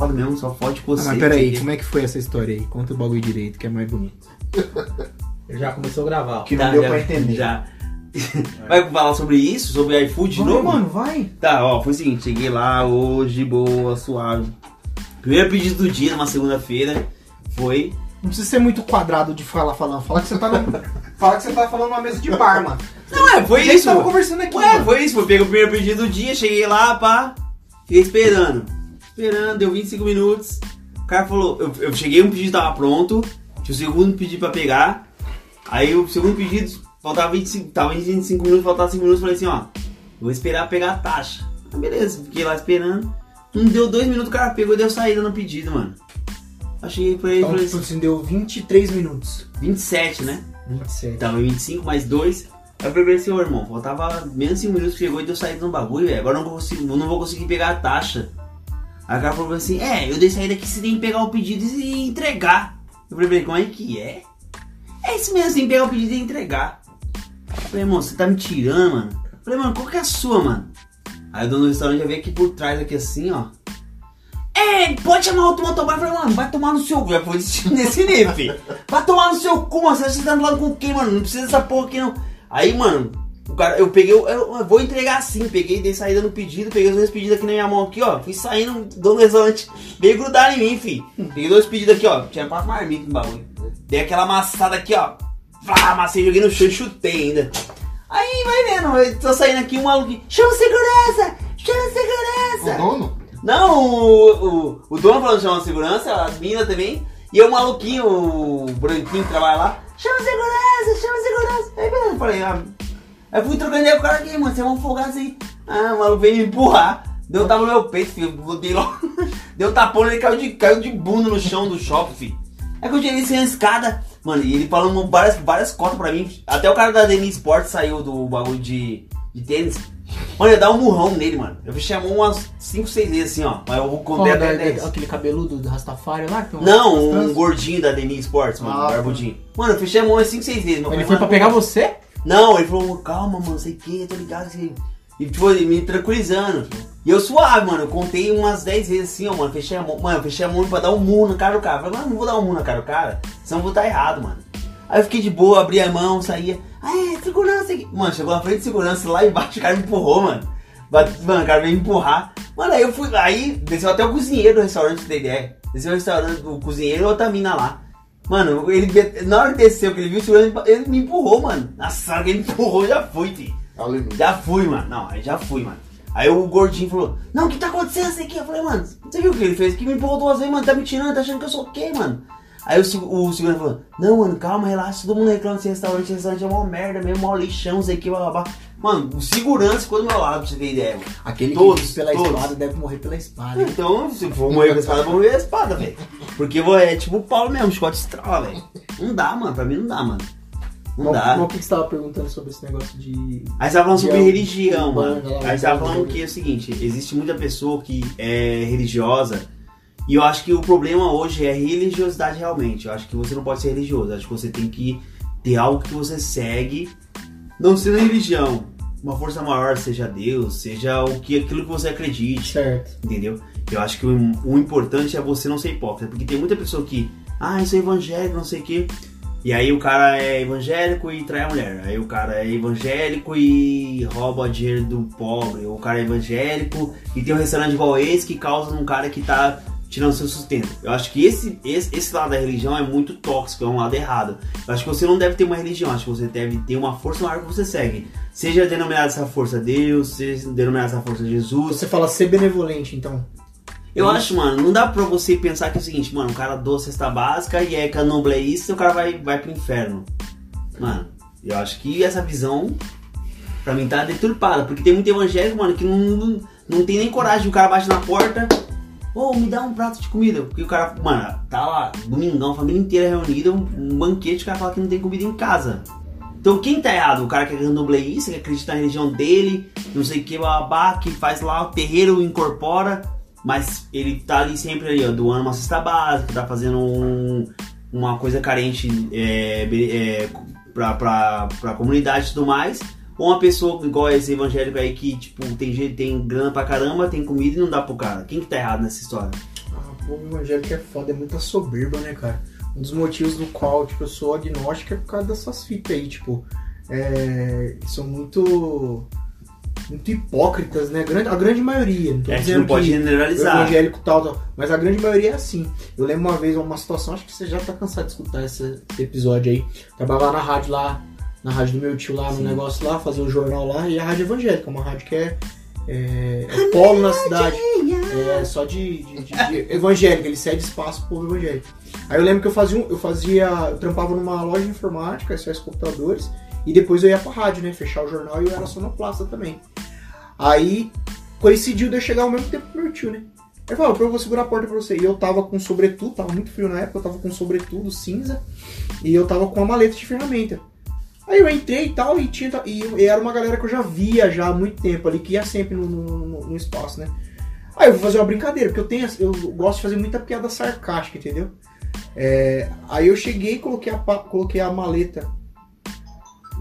foda mesmo, só fode com Ah, você. mas peraí, como é que foi essa história aí? Conta o bagulho direito, que é mais bonito. Já começou a gravar. ó. Que Tá, não deu já- pra entender. Já. Vai falar sobre isso? Sobre iFood de Vai, novo? mano, vai. Tá, ó, foi o seguinte, cheguei lá hoje, boa, suave. Primeiro pedido do dia, numa segunda-feira, foi. Não precisa ser muito quadrado de falar, falando. Fala que você tá no... Fala que você tá falando numa mesa de bar, mano. Não, é, foi A gente isso. tava conversando aqui, Ué, mano. foi isso, foi. Peguei o primeiro pedido do dia, cheguei lá, pá, fiquei esperando. Esperando, deu 25 minutos. O cara falou, eu, eu cheguei, um pedido tava pronto, tinha o segundo pedido pra pegar. Aí o segundo pedido, faltava 25, tava 25 minutos, faltava 5 minutos, falei assim, ó, vou esperar pegar a taxa. Ah, beleza, fiquei lá esperando. Não deu dois minutos, o cara pegou e deu saída no pedido, mano. Achei pra ele, Então, tipo assim, assim, deu 23 minutos. 27, né? 27. Tava em 25 mais 2. Aí eu falei assim, ô irmão, faltava menos 5 minutos que chegou e deu saída no bagulho, velho. Agora eu não, consigo, eu não vou conseguir pegar a taxa. O cara falou assim, é, eu dei saída aqui, você tem que pegar o pedido e entregar. Eu falei, como é que é? É isso mesmo, tem que pegar o pedido e entregar. Eu falei, irmão, você tá me tirando, mano. Eu falei, mano, qual que é a sua, mano? Aí o dono do restaurante já veio aqui por trás, aqui assim, ó. É, pode chamar outro motoboy. Eu falei, mano, vai tomar no seu cu. Já foi nesse nível. Vai tomar no seu cu, mano. Você tá falando com quem, mano? Não precisa dessa porra aqui, não. Aí, mano, o cara, eu peguei, eu, eu vou entregar assim. Peguei, dei saída no pedido, peguei os dois pedidos aqui na minha mão, aqui, ó. Fui saindo, dono do restaurante. Veio grudar em mim, filho. Peguei dois pedidos aqui, ó. Tinha quatro marmitas no bagulho. Dei aquela amassada aqui, ó. Flá, amassei, joguei no chão e chutei ainda. Aí, vai vendo, eu tô saindo aqui, um maluco. Chama segurança! Chama segurança! O dono? Não, o, o, o dono falando chama segurança, as minas também. E eu, o maluquinho, o branquinho que trabalha lá, chama segurança, chama segurança. Aí beleza, eu falei, ah. Aí fui trocando ideia com o cara aqui, mano, você é um folgado assim. Ah, o maluco veio me empurrar. Deu um tapa no meu peito, filho. Botei logo. Deu um tapão, ele caiu de, caiu de bunda no chão do shopping, filho. Aí que eu cheguei sem a escada, mano, e ele falando várias, várias cotas pra mim. Até o cara da Denis Sport saiu do bagulho de, de tênis. Mano, eu ia dar um murrão nele, mano. Eu fechei a mão umas 5, 6 vezes assim, ó. Mas eu vou contar até da- 10. aquele cabeludo do Rastafari lá? que tem Não, um gordinho da Denis Sports, mano, Ah, um barbudinho. Mano, eu fechei a mão umas 5, 6 vezes. meu Ele foi pra mano, pegar você? Não, ele falou, calma, mano, sei que, tô ligado. Assim. E tipo, me tranquilizando. E eu suave, mano. Eu contei umas 10 vezes assim, ó, mano. Fechei a mão. Mano, fechei a mão pra dar um murro na cara do cara. Falei, mano, não vou dar um murro na cara do cara, senão eu vou estar errado, mano. Aí eu fiquei de boa, abri a mão, saía. Ah, é, segurança aqui. Mano, chegou na frente de segurança lá embaixo, o cara me empurrou, mano. Bate- Mano, o cara veio me empurrar. Mano, aí eu fui. Aí desceu até o cozinheiro do restaurante, ter ideia. Desceu o restaurante, o cozinheiro e outra mina lá. Mano, ele, na hora que desceu, que ele viu o segurança, ele me empurrou, mano. Nossa, na hora que ele empurrou, eu já fui. Aleluia. Já fui, mano. Não, aí já fui, mano. Aí o gordinho falou, não, o que tá acontecendo isso aqui? Eu falei, mano, você viu o que ele fez? Que me empurrou duas vezes, mano, tá me tirando, tá achando que eu sou o quê, mano? Aí o, o segurança falou, não, mano, calma, relaxa, todo mundo reclama desse restaurante, esse restaurante é uma merda mesmo, mó lixão, sei que, blá, blá, blá. Mano, o segurança ficou do meu lado, pra você ter ideia, mano. Aquele Todos, que vive pela todos. espada deve morrer pela espada. Então, se for morrer com a espada, eu vou morrer com a espada, velho. Porque vou- é tipo o Paulo mesmo, chicote estrala, velho. Não dá, mano, pra mim não dá, mano. Não Mas- dá. mas o que você tava perguntando sobre esse negócio de. Aí você tava falando sobre religião, mano. Aí você tava falando que é o seguinte, existe muita pessoa que é religiosa e eu acho que o problema hoje é religiosidade realmente. Eu acho que você não pode ser religioso, eu acho que você tem que ter algo que você segue, não sendo religião, uma força maior, seja Deus, seja o que aquilo que você acredite Certo. entendeu? Eu acho que o, o importante é você não ser hipócrita, porque tem muita pessoa que, ah, isso é evangélico, não sei o quê. E aí o cara é evangélico e trai a mulher. Aí o cara é evangélico e rouba dinheiro do pobre. O cara é evangélico e tem um restaurante igual esse que causa num cara que tá tirando seu sustento. Eu acho que esse, esse, esse lado da religião é muito tóxico, é um lado errado. Eu acho que você não deve ter uma religião, acho que você deve ter uma força maior que você segue. Seja denominada essa força Deus, seja denominada essa força Jesus, Você fala ser benevolente, então. eu acho, mano, não dá pra você pensar que é o seguinte, mano, o cara doa cesta básica e é canobla é isso e o cara vai, vai pro inferno. Mano, eu acho que essa visão, pra mim, tá deturpada. Porque tem muito evangélico, mano, que não, não, não tem nem coragem. O cara bate na porta, ô, me dá um prato de comida. Porque o cara, mano, tá lá, domingão, família inteira reunida, um, banquete, o cara fala que não tem comida em casa. Então quem tá errado? O cara que é canobleísta, que acredita na religião dele, não sei o que, babá, que faz lá o terreiro, incorpora, mas ele tá ali sempre ali, ó, doando uma cesta básica, tá fazendo um- uma coisa carente é, é, pra, pra, pra comunidade e tudo mais. Ou uma pessoa igual esse evangélico aí que, tipo, tem, jeito, tem grana pra caramba, tem comida e não dá pro cara. Quem que tá errado nessa história? Ah, povo evangélico é foda, é muita soberba, né, cara? Um dos motivos do qual, tipo, eu sou agnóstico é por causa dessas fitas aí, tipo, é, são muito muito hipócritas, né? A grande, a grande maioria. Não tô É, gente dizendo não pode generalizar. o evangélico tal, tal, mas a grande maioria é assim. Eu lembro uma vez uma situação, acho que você já tá cansado de escutar esse, esse episódio aí. Trabalhava na rádio lá, na rádio do meu tio lá, no Sim. negócio lá, fazia um jornal lá, e a rádio evangélica, uma rádio que é, é, é o polo na cidade. É só de, de, de- de evangélica, ele cede espaço pro povo evangélico. Aí eu lembro que eu fazia, um- eu fazia, eu trampava numa loja de informática, acesso computadores, e depois eu ia pra rádio, né, fechar o jornal e eu era sonoplasta também. Aí coincidiu de eu chegar ao mesmo tempo que meu tio, né. Ele falou, eu vou segurar a porta pra você. E eu tava com sobretudo, tava muito frio na época, eu tava com sobretudo cinza, e eu tava com uma maleta de ferramenta. Aí eu entrei e tal, e, tinha, e, e era uma galera que eu já via já há muito tempo ali, que ia sempre no, no- no- espaço, né. Aí eu vou fazer uma brincadeira, porque eu tenho, eu gosto de fazer muita piada sarcástica, entendeu? É, aí eu cheguei, coloquei a, coloquei a maleta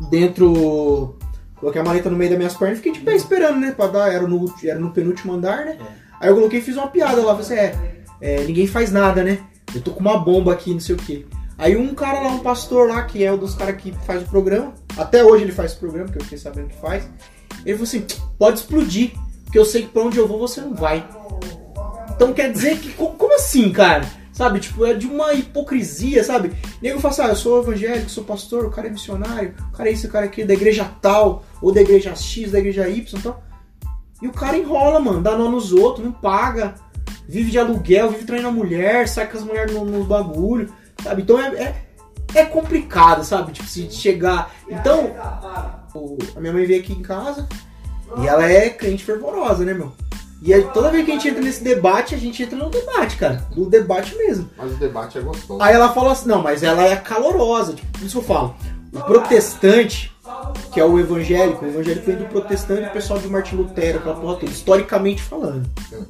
dentro, coloquei a maleta no meio das minhas pernas, e fiquei de pé esperando, né, pra dar, era no, era no penúltimo andar, né? Aí eu coloquei e fiz uma piada lá, falei assim, é, é, ninguém faz nada, né? Eu tô com uma bomba aqui, não sei o quê. Aí um cara lá, um pastor lá, que é um dos caras que faz o programa, até hoje ele faz o programa, porque eu fiquei sabendo que faz, ele falou assim, pode explodir, porque eu sei que pra onde eu vou você não vai. Então quer dizer que. co- Como assim, cara? Sabe? Tipo, é de uma hipocrisia, sabe? Nego fala assim, ah, eu sou evangélico, sou pastor, o cara é missionário, o cara é isso, o cara é aquilo, da igreja tal, ou da igreja X, da igreja Y e tal. E o cara enrola, mano, dá nó nos outros, não paga, vive de aluguel, vive traindo a mulher, sai com as mulheres no- nos bagulho, sabe? Então é, é, é complicado, sabe? Tipo, se chegar. Então, o- a minha mãe veio aqui em casa e ela é crente fervorosa, né, meu? E aí, toda vez que a gente entra nesse debate, a gente entra no debate, cara. No debate mesmo. Mas o debate é gostoso. Aí ela fala assim, não, mas ela é calorosa, tipo, por isso que eu falo. O protestante, que é o evangélico, o evangélico vem do protestante o pessoal de Martin Lutero, aquela porra toda, historicamente falando.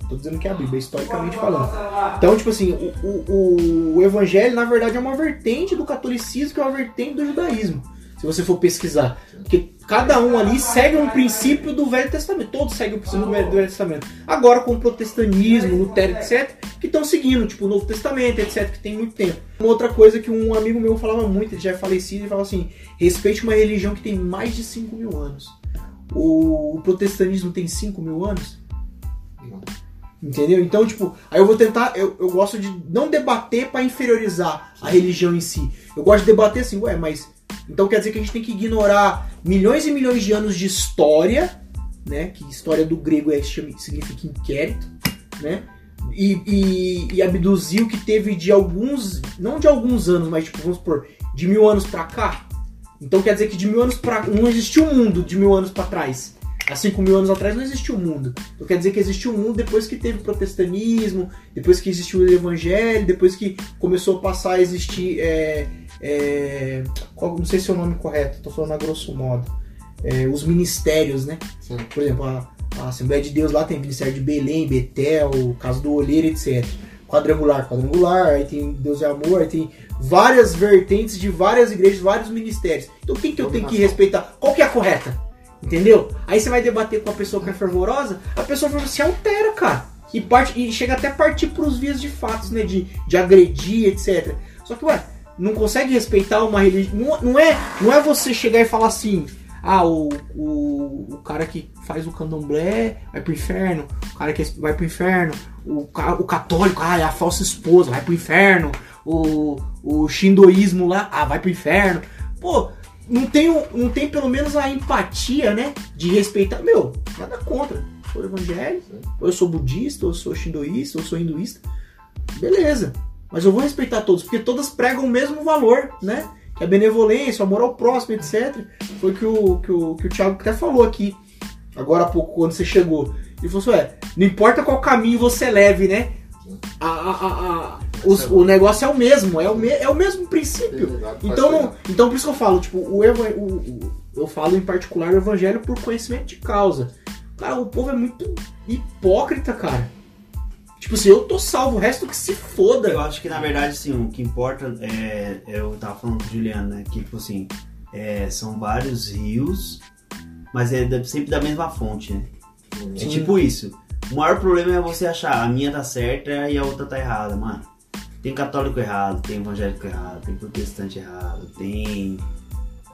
Tô dizendo que é a Bíblia, historicamente falando. Então, tipo assim, o, o, o evangelho, na verdade, é uma vertente do catolicismo, que é uma vertente do judaísmo. Se você for pesquisar. Porque cada um ali segue um princípio do Velho Testamento. Todos seguem o princípio do Velho, do Velho Testamento. Agora com o protestantismo, Lutero, etc., que estão seguindo, tipo, o Novo Testamento, etc., que tem muito tempo. Uma outra coisa que um amigo meu falava muito, ele já é falecido, ele falava assim: respeite uma religião que tem mais de 5 mil anos. O, o protestantismo tem 5 mil anos? Entendeu? Então, tipo, aí eu vou tentar. Eu, eu gosto de não debater pra inferiorizar a religião em si. Eu gosto de debater assim, ué, mas. Então quer dizer que a gente tem que ignorar milhões e milhões de anos de história, né? Que história do grego é, significa inquérito, né? E, e, e abduzir o que teve de alguns. Não de alguns anos, mas tipo, vamos supor, de mil anos pra cá. Então quer dizer que de mil anos pra. Não existiu um mundo de mil anos pra trás. Há 5 mil anos atrás não existiu um mundo. Então quer dizer que existiu um mundo depois que teve o protestantismo, depois que existiu o evangelho, depois que começou a passar a existir. É, é, qual- não sei se é o nome correto, estou falando a grosso modo. É, os ministérios, né? Sim. Por exemplo, a, a Assembleia de Deus lá tem Ministério de Belém, Betel, Caso do Olheiro, etc. Quadrangular, quadrangular, aí tem Deus é Amor, aí tem várias vertentes de várias igrejas, vários ministérios. Então quem que eu tenho que respeitar? Qual que é a correta? Entendeu? Aí você vai debater com a pessoa que é fervorosa, a pessoa se altera, cara. E, parte, e chega até a partir pros vias de fatos, né? De, de agredir, etc. Só que, ué, não consegue respeitar uma religião. Não, não, é, não é você chegar e falar assim. Ah, o, o, o cara que faz o candomblé vai pro inferno, o cara que vai pro inferno, o, o católico, ah, é a falsa esposa, vai pro inferno, o, o shindoísmo lá, ah, vai pro inferno. Pô, não tem, não tem pelo menos a empatia, né? De respeitar. Meu, nada contra. Sou evangélico, ou eu sou budista, ou eu sou shindoísta, ou eu sou hinduísta. Beleza. Mas eu vou respeitar todos, porque todas pregam o mesmo valor, né? Que é a benevolência, o amor ao próximo, etc. Foi o que o, que o, que o Thiago até falou aqui, agora há pouco, quando você chegou. Ele falou assim, ué, não importa qual caminho você leve, né? A, a, a, os- o negócio é o mesmo, é o, me, é o mesmo princípio. Então, não, então por isso que eu falo, tipo, o, o- o- eu falo em particular o evangelho por conhecimento de causa. Cara, o povo é muito hipócrita, cara. Tipo assim, eu tô salvo, o resto que se foda. Eu acho que na verdade, assim, o que importa é. Eu tava falando com o Juliano, né? Que, tipo assim, é, são vários rios, mas é da- sempre da mesma fonte, né? É tipo isso. O maior problema é você achar a minha tá certa e a outra tá errada, mano. Tem católico errado, tem evangélico errado, tem protestante errado, tem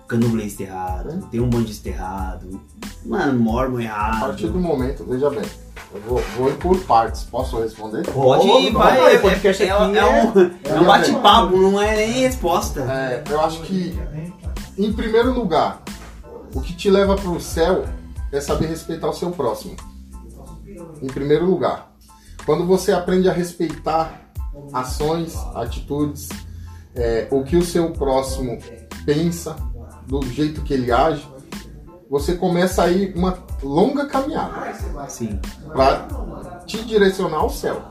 candomblessista errado, tem um bandista errado, mano, mormon A errado. partir do momento, veja bem, eu vou, vou ir por partes. Posso responder? Pode ir, vai. É, podcast é, é, aqui é um, é um bate-papo, não é nem resposta. É, eu acho que, em primeiro lugar, o que te leva para o céu é saber respeitar o seu próximo. Em primeiro lugar. Quando você aprende a respeitar ações, atitudes, é, o que o seu próximo pensa, do jeito que ele age, você começa aí uma longa caminhada Sim. para te direcionar ao céu,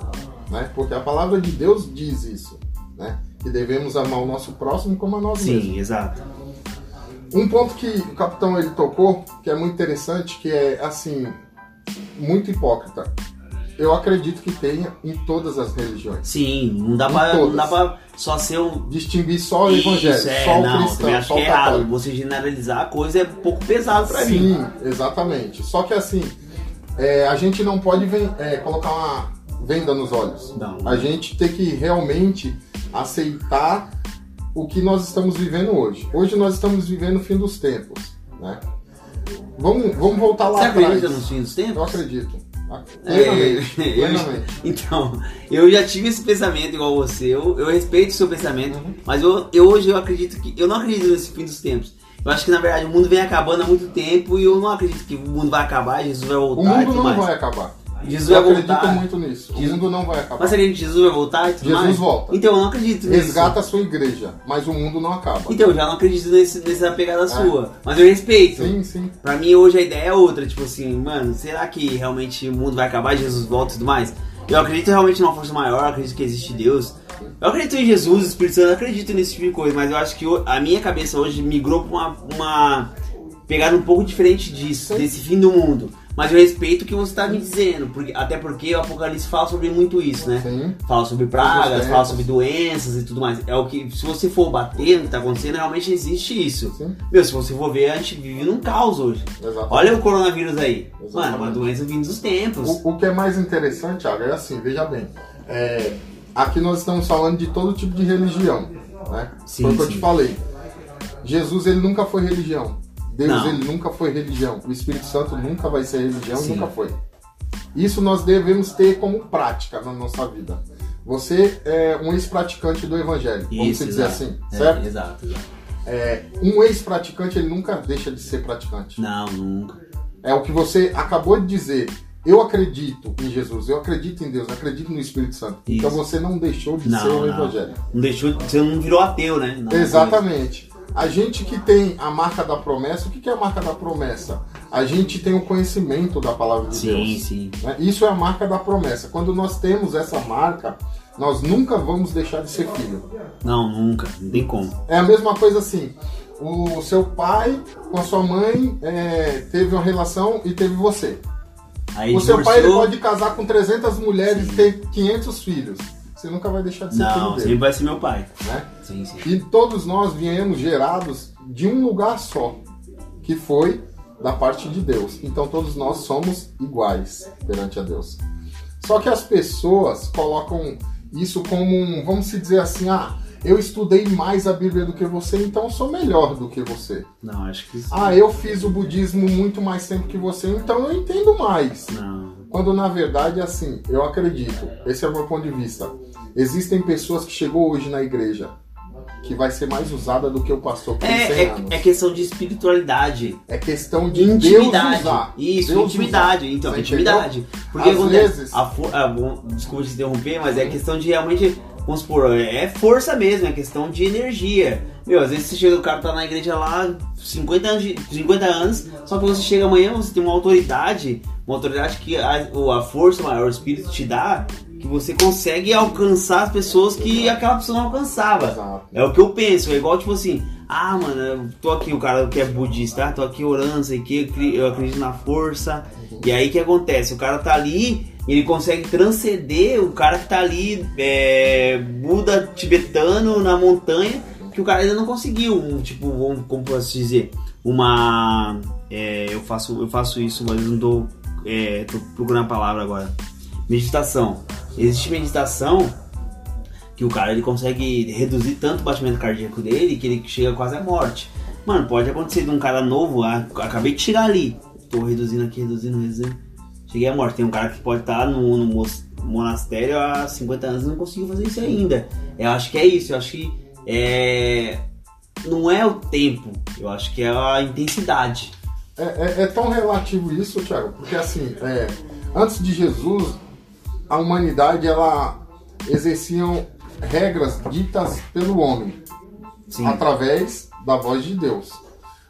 né? Porque a palavra de Deus diz isso, né? Que devemos amar o nosso próximo como a nós mesmos. Sim, exato. Um ponto que o capitão ele tocou, que é muito interessante, que é assim, muito hipócrita. Eu acredito que tenha em todas as religiões. Sim, não dá pra, não dá pra só ser um. Distinguir só o evangelho, é, só o não, também cristão, acho só que o é errado. Você generalizar a coisa é um pouco pesado pra mim. Sim, exatamente. Só que assim, é, a gente não pode é, colocar uma venda nos olhos. Não. A gente tem que realmente aceitar o que nós estamos vivendo hoje. Hoje nós estamos vivendo o fim dos tempos, né? Vamos, vamos voltar lá Você atrás. acredita nos fins dos tempos? Eu acredito. É, Plenamente. eu- então, eu já tive esse pensamento igual você. Eu, eu respeito o seu pensamento, Uhum. mas eu, eu hoje eu acredito que. Eu não acredito nesse fim dos tempos. Eu acho que na verdade o mundo vem acabando há muito tempo e eu não acredito que o mundo vai acabar, Jesus vai voltar O mundo não mais. vai acabar. Jesus Eu vai acredito voltar. muito nisso. O Jesus- mundo não vai acabar. Mas acredita que Jesus vai voltar e tudo Jesus mais? volta. Então eu não acredito nisso. Resgata a sua igreja, mas o mundo não acaba. Então, eu já não acredito nesse, nessa pegada sua. Mas eu respeito. Sim, sim. Pra mim, hoje a ideia é outra. Tipo assim, mano, será que realmente o mundo vai acabar, Jesus volta e tudo mais? Eu acredito realmente numa força maior, acredito que existe Deus. Eu acredito em Jesus, Espírito Santo, eu acredito nesse tipo de coisa. Mas eu acho que o- a minha cabeça hoje migrou pra uma, uma pegada um pouco diferente disso, desse fim do mundo. Mas eu respeito o que você tá me dizendo. Porque, até porque o Apocalipse fala sobre muito isso, né? Sim. Fala sobre pragas, fala sobre doenças e tudo mais. É o que, se você for bater no que tá acontecendo, realmente existe isso. Sim. Meu, se você for ver, a gente vive num caos hoje. Exatamente. Olha o coronavírus aí. Exatamente. Mano, uma doença vindo dos tempos. O, o que é mais interessante, Thiago, é assim, veja bem. é, aqui nós estamos falando de todo tipo de religião. Né? Sim, foi o que eu te falei. Jesus ele nunca foi religião. Deus Não. ele nunca foi religião. O Espírito Santo nunca vai ser religião, Sim. nunca foi. Isso nós devemos ter como prática na nossa vida. Você é um ex-praticante do evangelho, vamos Isso, dizer exato. assim, É, certo? exato, exato. É, um ex-praticante ele nunca deixa de ser praticante. Não, nunca. É o que você acabou de dizer. Eu acredito em Jesus, eu acredito em Deus, eu acredito no Espírito Santo. Então Isso. você não deixou de Não, ser um não. evangelho. Não deixou, você não virou ateu, né? Não, Exatamente. A gente que tem a marca da promessa, o que é a marca da promessa? A gente tem o conhecimento da palavra de Sim, Deus. sim. né? Isso é a marca da promessa. Quando nós temos essa marca, nós nunca vamos deixar de ser filho. Não, nunca. Não tem como. É a mesma coisa assim. O seu pai com a sua mãe é, teve uma relação e teve você. Aí O seu pai ele pode casar com 300 mulheres e ter 500 filhos. Você nunca vai deixar de ser Não, filho sempre dele. vai ser meu pai. Né? Sim, sim. E todos nós viemos gerados de um lugar só, que foi da parte de Deus. Então todos nós somos iguais perante a Deus. Só que as pessoas colocam isso como um, vamos se dizer assim, ah, eu estudei mais a Bíblia do que você, então eu sou melhor do que você. Não, acho que. Ah, eu fiz o budismo muito mais tempo que você, então eu entendo mais. Não. Quando na verdade é assim, eu acredito, esse é o meu ponto de vista. Existem pessoas que chegou hoje na igreja que vai ser mais usada do que o pastor que tem 100 É, anos. é, é questão de espiritualidade. É questão De de intimidade. Deus usar. Isso, Deus intimidade. usar. Então, Você intimidade. Porque Às acontece, vezes- a for, ah, bom, desculpa te interromper, mas é questão de realmente, vamos supor, é força mesmo, é questão de energia. Meu, às vezes você chega, o cara tá na igreja lá 50 anos, de- 50 anos só que você chega amanhã, você tem uma autoridade, uma autoridade que a, a força maior, o espírito te dá, que você consegue alcançar as pessoas que aquela pessoa não alcançava. Exato. É o que eu penso, é igual tipo assim, ah, mano, eu tô aqui, o cara que é budista, ah, tô aqui orando, sei que, eu acredito na força. E aí o que acontece? O cara tá ali, ele consegue transcender o cara que tá ali, é, Buda tibetano na montanha, que o cara ainda não conseguiu, um, tipo, um, como posso dizer, uma. é, eu, faço, eu faço isso, mas não tô é, tô procurando a palavra agora. Meditação. Existe meditação que o cara ele consegue reduzir tanto o batimento cardíaco dele que ele chega quase à morte. Mano, pode acontecer de um cara novo, ah, acabei de chegar ali, tô reduzindo aqui, reduzindo, reduzindo. Cheguei à morte. Tem um cara que pode estar no, no mos- monastério há 50 anos e não conseguiu fazer isso ainda. Eu acho que é isso, eu acho que é. Não é o tempo, eu acho que é a intensidade. É, é- é tão relativo isso, Thiago, porque assim, é, antes de Jesus, a humanidade ela exerciam regras ditas pelo homem Sim. através da voz de Deus.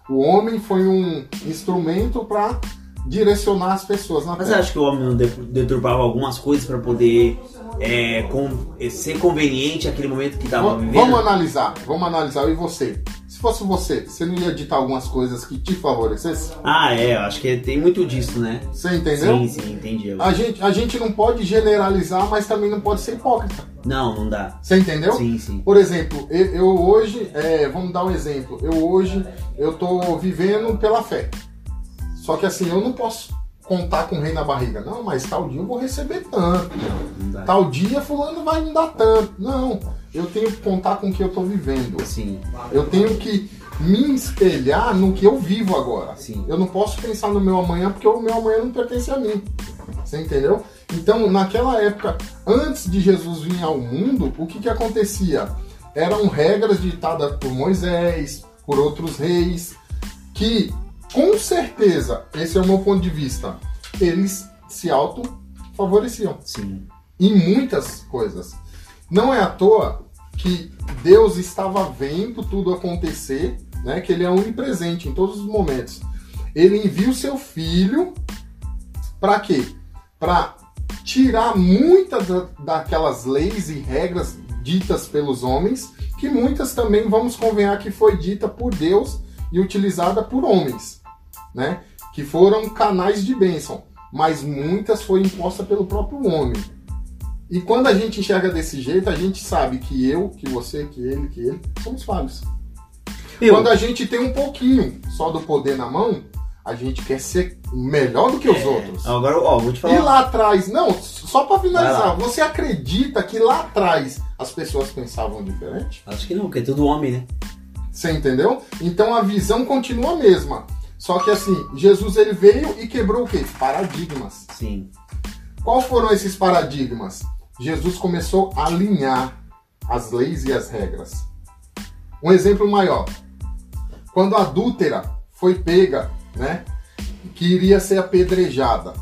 O homem foi um instrumento para direcionar as pessoas na Mas você terra. acha que o homem não de- deturpava algumas coisas pra poder é, com- ser conveniente naquele momento que tava Va- vivendo? Vamos analisar, vamos analisar eu e você. Se fosse você, você não ia ditar algumas coisas que te favorecessem? Ah, é, eu acho que tem muito disso, né? Você entendeu? Sim, sim, entendi. A gente, a gente não pode generalizar, mas também não pode ser hipócrita. Não, não dá. Você entendeu? Sim, sim. Por exemplo, eu, eu hoje, é, vamos dar um exemplo. Eu hoje, eu tô vivendo pela fé. Só que assim, eu não posso contar com o rei na barriga. Não, mas tal dia eu vou receber tanto. Não dá. Tal dia fulano vai me dar tanto. Não, eu tenho que contar com o que eu tô vivendo. Sim, Eu tenho que me espelhar no que eu vivo agora. Sim. Eu não posso pensar no meu amanhã porque o meu amanhã não pertence a mim. Você entendeu? Então, naquela época, antes de Jesus vir ao mundo, o que, que acontecia? Eram regras ditadas por Moisés, por outros reis, que, com certeza, esse é o meu ponto de vista, eles se auto-favoreciam sim. em muitas coisas. Não é à toa que Deus estava vendo tudo acontecer, né? Que ele é onipresente em todos os momentos. Ele envia o seu filho para quê? Para tirar muitas da- daquelas leis e regras ditas pelos homens, que muitas também vamos convenhar que foi dita por Deus e utilizada por homens, né? Que foram canais de bênção, mas muitas foi imposta pelo próprio homem. E quando a gente enxerga desse jeito, a gente sabe que eu, que você, que ele, que ele, somos falhos. Eu, Quando a gente tem um pouquinho só do poder na mão, a gente quer ser melhor do que os outros. agora, ó, vou te E falar. lá atrás, não, só pra Vai finalizar, você acredita que lá atrás as pessoas pensavam diferente? Acho que não, porque é tudo homem, né? Você entendeu? Então a visão continua a mesma. Só que assim, Jesus ele veio e quebrou o quê? Paradigmas. Sim. Quais foram esses paradigmas? Jesus começou a alinhar as leis e as regras. Um exemplo maior. Quando a adúltera foi pega, né? Que iria ser apedrejada.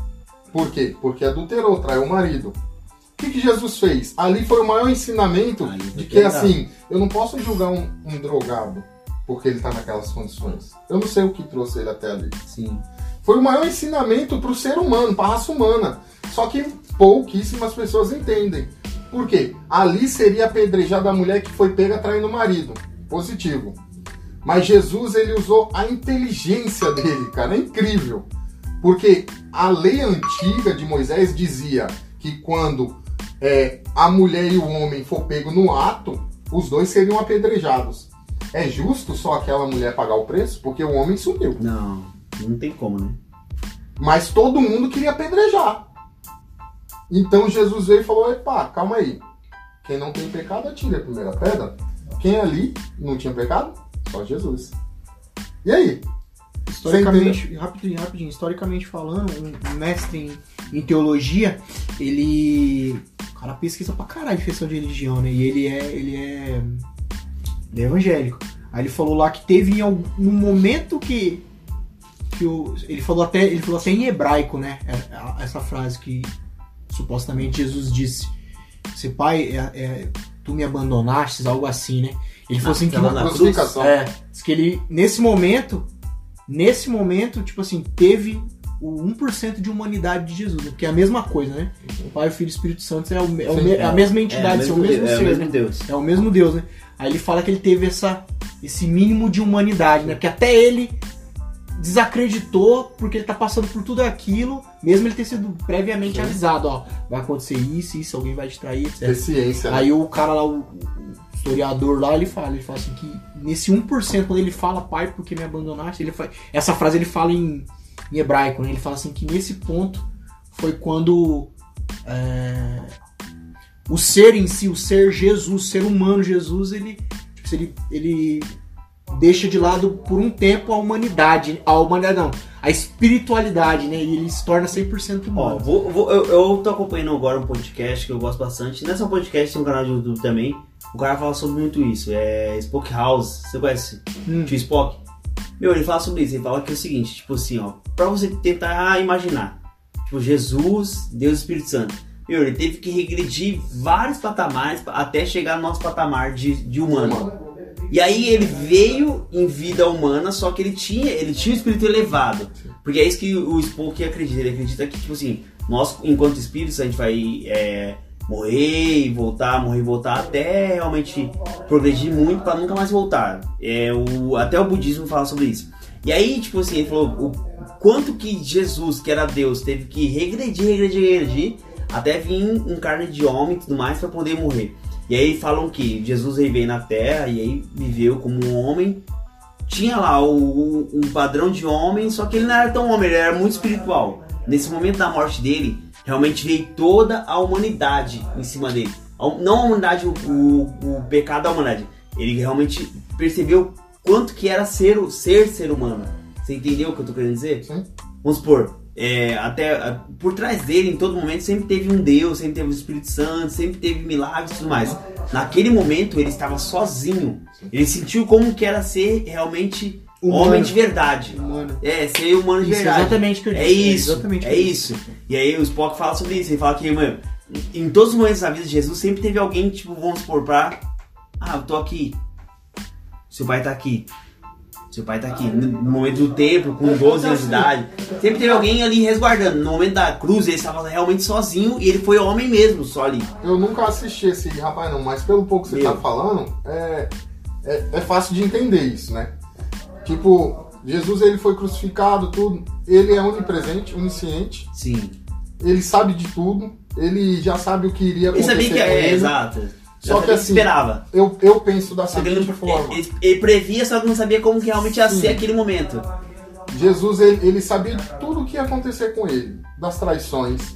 Por quê? Porque adulterou, traiu o marido. O que, que Jesus fez? Ali foi o maior ensinamento Ali de que assim, eu não posso julgar um, um drogado porque ele está naquelas condições. Eu não sei o que trouxe ele até ali. Sim. Foi o maior ensinamento para o ser humano, para a raça humana. Só que pouquíssimas pessoas entendem. Por quê? Ali seria apedrejada a mulher que foi pega traindo o marido. Positivo. Mas Jesus ele usou a inteligência dele, cara. É incrível. Porque a lei antiga de Moisés dizia que quando é, a mulher e o homem for pego no ato, os dois seriam apedrejados. É justo só aquela mulher pagar o preço? Porque o homem sumiu. Não, não tem como, né? Mas todo mundo queria apedrejar. Então Jesus veio e falou: Epa, calma aí. Quem não tem pecado, atire a primeira pedra. Quem ali não tinha pecado? Só Jesus. E aí? Historicamente, rapidinho, rapidinho, historicamente falando, um, um mestre em, em teologia, ele. O cara pesquisa pra caralho de questão de religião, né? E ele é. Ele é. Ele é evangélico. Aí ele falou lá que teve em algum num momento que. que o, ele, falou até, ele falou até em hebraico, né? É- Essa frase que supostamente Jesus disse. Se pai, é, é, tu me abandonastes, algo assim, né? Ele falou assim que. Tava na cruz. É, diz que ele, nesse momento, nesse momento, tipo assim, teve o 1% de humanidade de Jesus, né? Porque é a mesma coisa, né? O Pai, o Filho e o Espírito Santo é, o, é, o Sim, é a mesma É, entidade, é, é o mesmo é, ser, o mesmo né? Deus. É o mesmo Deus, né? Aí ele fala que ele teve essa, esse mínimo de humanidade, né? Porque até ele desacreditou porque ele tá passando por tudo aquilo, mesmo ele ter sido previamente avisado, ó, vai acontecer isso, isso, alguém vai te trair, etc. É ciência. né? Aí o cara lá, o, o historiador lá, ele fala, ele fala assim que nesse 1%, quando ele fala pai, porque me abandonaste, ele fala, essa frase ele fala em, em hebraico, né? Ele fala assim que nesse ponto foi quando é, o ser em si, o ser Jesus, o ser humano Jesus, ele, tipo, ele, ele deixa de lado por um tempo a humanidade, a humanidade não, a espiritualidade, né? E ele se torna 100% Ó, humano. vou, vou- eu, eu tô acompanhando agora um podcast que eu gosto bastante. Não é só um podcast, tem um canal de YouTube também. O cara fala sobre muito isso. É Spock House. Você conhece? Hum. Tio Spock? Meu, ele fala sobre isso. Ele fala que é o seguinte, tipo assim, ó. Pra você tentar imaginar. Tipo, Jesus, Deus e Espírito Santo. Meu, ele teve que regredir vários patamares até chegar no nosso patamar de, de humano. E aí ele veio em vida humana, só que ele tinha, ele tinha um espírito elevado. Porque é isso que o Spock acredita. Ele acredita que, tipo assim, nós, enquanto espíritos, a gente vai é, morrer e voltar, morrer e voltar, até realmente progredir muito pra nunca mais voltar. É, o, até o budismo fala sobre isso. E aí, tipo assim, ele falou o quanto que Jesus, que era Deus, teve que regredir, regredir, regredir, até vir em carne de homem e tudo mais pra poder morrer. E aí falam que Jesus veio na Terra e aí viveu como um homem. Tinha lá o, o- um padrão de homem, só que ele não era tão homem, ele era muito espiritual. Nesse momento da morte dele, realmente veio toda a humanidade em cima dele. A- Não a humanidade, o, o, o pecado da humanidade. Ele realmente percebeu quanto que era ser, o- ser ser humano. Você entendeu o que eu tô querendo dizer? Sim. Vamos supor, é, até por trás dele, em todo momento, sempre teve um Deus, sempre teve o Espírito Santo, sempre teve milagres e tudo mais. Naquele momento, ele estava sozinho. Ele sentiu como que era ser realmente Humano. homem de verdade. Humano. É, ser humano de Isso, verdade. exatamente o que eu É disse, isso, exatamente é isso. E aí o Spock fala sobre isso. Ele fala que, mano, em todos os momentos da vida de Jesus, sempre teve alguém, tipo, vamos supor, pra... Ah, eu tô aqui. Seu pai tá aqui. Seu pai tá aqui. No momento do templo, com 12 anos de idade. Sempre teve alguém ali resguardando. No momento da cruz, ele estava realmente sozinho e ele foi homem mesmo, só ali. Eu nunca assisti esse rapaz não, mas pelo pouco que você Meu. tá falando, é, é, é fácil de entender isso, né? Tipo, Jesus ele foi crucificado, tudo. Ele é onipresente, onisciente. Sim. Ele sabe de tudo. Ele já sabe o que iria Ele acontecer sabia que é, ele. exato. Só que assim, esperava. Eu, eu penso da ele, seguinte não, forma. ele, ele previa, só que não sabia como que realmente ia Sim. ser aquele momento. Jesus ele, ele sabia de tudo o que ia acontecer com ele. Das traições,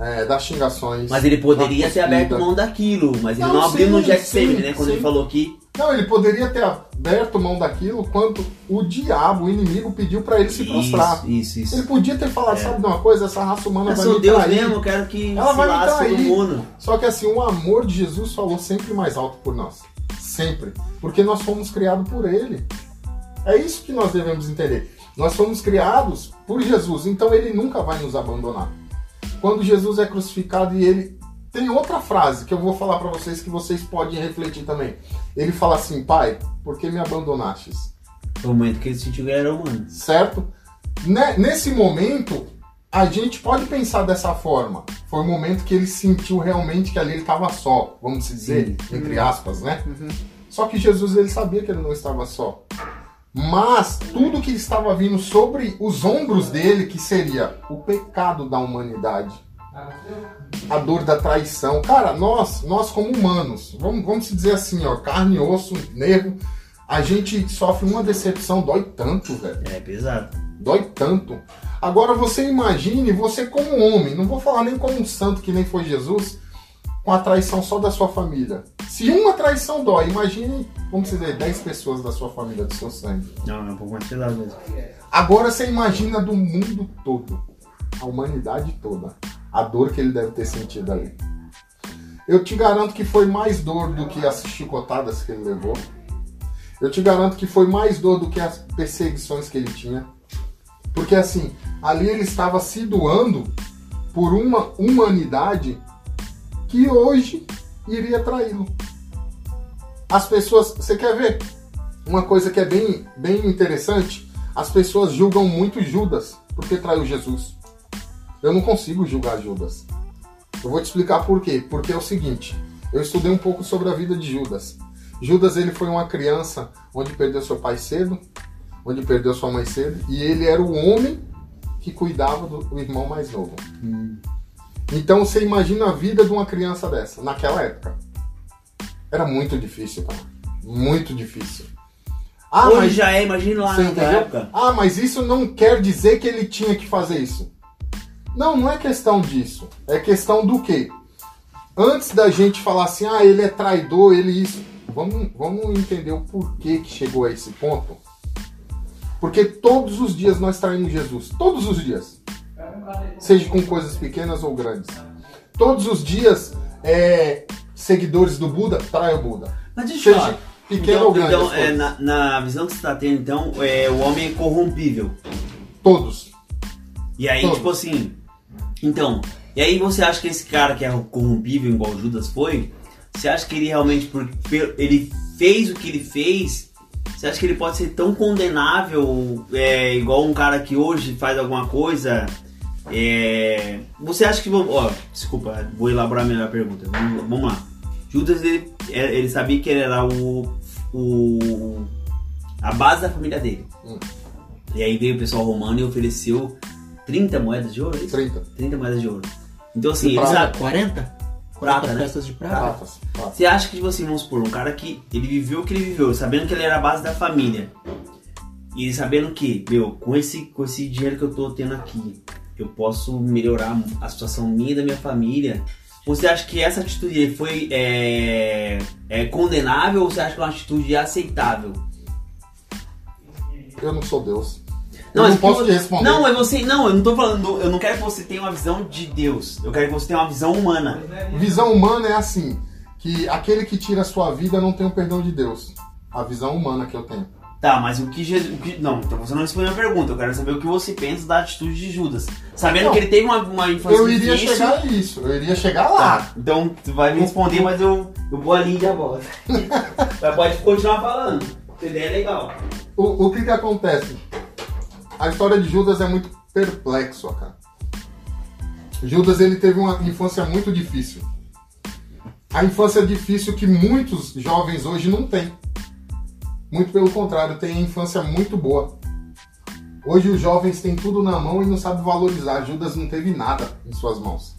é, das xingações. Mas ele poderia ter aberto mão daquilo, mas ele Não, não, abriu sim, no Jack sim, né? Quando sim. ele falou que. Não, ele poderia ter aberto mão daquilo quando o diabo, o inimigo, pediu pra ele se prostrar. Isso, isso, Ele isso. podia ter falado, É. sabe de uma coisa? Essa raça humana Eu vai me Deus trair. mesmo, eu quero que Ela vai me trair. mundo. Só que assim, o amor de Jesus falou sempre mais alto por nós. Sempre. Porque nós fomos criados por Ele. É isso que nós devemos entender. Nós fomos criados por Jesus, então Ele nunca vai nos abandonar. Quando Jesus é crucificado e Ele. Tem outra frase que eu vou falar pra vocês que vocês podem refletir também. Ele fala assim: Pai, por que me abandonastes? Foi o momento que ele sentiu que era humano. certo? Ne- Nesse momento, a gente pode pensar dessa forma. Foi o momento que ele sentiu realmente que ali ele estava só, vamos dizer, entre aspas, né? Só que Jesus ele sabia que ele não estava só. Mas tudo que estava vindo sobre os ombros dele, que seria o pecado da humanidade, a dor da traição. Cara, nós, nós como humanos, vamos, vamos dizer assim, ó, carne, osso, nervo, a gente sofre uma decepção, dói tanto, velho. É pesado. Dói tanto. Agora você imagine você como homem, não vou falar nem como um santo que nem foi Jesus, com a traição só da sua família. Se uma traição dói, imagine, vamos dizer, 10 pessoas da sua família, do seu sangue. Não, é um pouco mais pesado mesmo. Agora você imagina do mundo todo, a humanidade toda, a dor que ele deve ter sentido ali. Eu te garanto que foi mais dor do que as chicotadas que ele levou. Eu te garanto que foi mais dor do que as perseguições que ele tinha. Porque assim, ali ele estava se doando por uma humanidade que hoje iria traí-lo. As pessoas, você quer ver uma coisa que é bem, bem interessante? As pessoas julgam muito Judas porque traiu Jesus. Eu não consigo julgar Judas. Eu vou te explicar por quê. Porque é o seguinte, eu estudei um pouco sobre a vida de Judas. Judas ele foi uma criança onde perdeu seu pai cedo, onde perdeu sua mãe cedo, e ele era o homem que cuidava do, irmão mais novo. Então você imagina a vida de uma criança dessa, naquela época. Era muito difícil, cara. Muito difícil. Ah, Hoje mas já é, imagina lá naquela época. Ah, mas isso não quer dizer que ele tinha que fazer isso. Não, não é questão disso. É questão do quê? Antes da gente falar assim, ah, ele é traidor, ele isso. Vamos, vamos entender o porquê que chegou a esse ponto. Porque todos os dias nós traímos Jesus. Todos os dias. Seja com coisas pequenas ou grandes. Todos os dias, é, seguidores do Buda traem o Buda. Mas deixa Seja falar. pequeno Então, ou grande. então, é, na, na visão que você está tendo, então, é, o homem é corrompível. Todos. E aí, Todos. tipo assim. Então, e aí você acha que esse cara que é corrompível, igual Judas foi, você acha que ele realmente, por, ele fez o que ele fez, você acha que ele pode ser tão condenável, é, igual um cara que hoje faz alguma coisa? é, você acha que. Ó, desculpa, vou elaborar melhor a pergunta. Vamos, vamos lá. Judas, ele, é, ele sabia que ele era o, o. a base da família dele. Hum. E aí veio o pessoal romano e ofereceu 30 moedas de ouro, é isso? 30. 30 moedas de ouro. Então assim, De ele prata. sabe. 40? 40 Prata, né? peças de prata. Pratas. Você acha que, tipo assim, vamos supor, um cara que ele viveu o que ele viveu, sabendo que ele era a base da família. E sabendo que, meu, com esse, com esse dinheiro que eu tô tendo aqui, eu posso melhorar a situação minha e da minha família. Você acha que essa atitude foi é, é condenável ou você acha que é uma atitude aceitável? Eu não sou Deus. Eu mas não posso que- te responder. Não, mas você. Não, eu não tô falando. Eu não quero que você tenha uma visão de Deus. Eu quero que você tenha uma visão humana. Visão humana é assim, que aquele que tira a sua vida não tem o perdão de Deus. A visão humana que eu tenho. Tá, mas o que Jesus. o que- não, então você não respondeu a pergunta. Eu quero saber o que você pensa da atitude de Judas. Sabendo Não. que ele teve uma, uma infância Eu iria difícil. chegar a isso, eu iria chegar lá. Tá, então tu vai me responder, mas eu, eu vou ali e já volto. mas pode continuar falando. Essa ideia é legal. O, o que que acontece? A história de Judas é muito perplexo, cara. Judas ele teve uma infância muito difícil. A infância difícil que muitos jovens hoje não têm. Muito pelo contrário, tem infância muito boa. Hoje os jovens têm tudo na mão e não sabem valorizar. Judas não teve nada em suas mãos.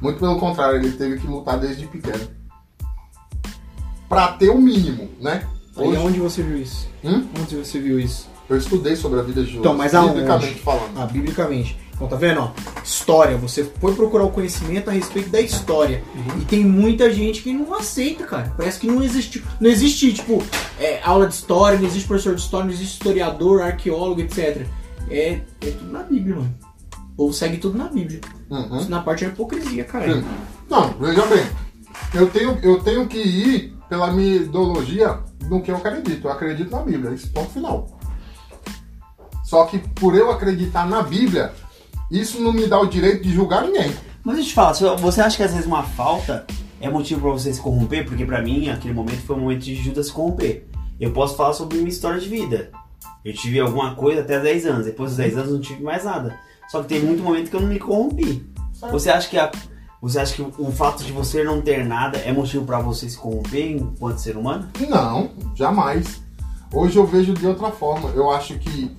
Muito pelo contrário, ele teve que lutar desde pequeno. Pra ter o mínimo, né? Hoje- onde você viu isso? Hum? Onde você viu isso? Eu estudei sobre a vida de Judas. Então, mas aonde? biblicamente falando. Ah, biblicamente. Então, tá vendo? Ó, história. Você foi procurar o conhecimento a respeito da história. E tem muita gente que não aceita, cara. Parece que não existe. Não existe, tipo, é, aula de história, não existe professor de história, não existe historiador, arqueólogo, etc. É, é tudo na Bíblia, mano. O povo segue tudo na Bíblia. Uhum. Isso na parte da hipocrisia, cara. Sim. Não, veja bem. Eu tenho, eu tenho que ir pela minha ideologia no que eu acredito. Eu acredito na Bíblia. Esse ponto final. Só que por eu acreditar na Bíblia, isso não me dá o direito de julgar ninguém. Mas deixa eu te falar, você acha que às vezes uma falta é motivo pra você se corromper? Porque pra mim, aquele momento foi um momento de Judas se corromper. Eu posso falar sobre minha história de vida. Eu tive alguma coisa até 10 anos, depois dos 10 anos eu não tive mais nada. Só que teve muito momento que eu não me corrompi. Você acha que a- você acha que o fato de você não ter nada é motivo pra você se corromper enquanto ser humano? Não, jamais. Hoje eu vejo de outra forma. Eu acho que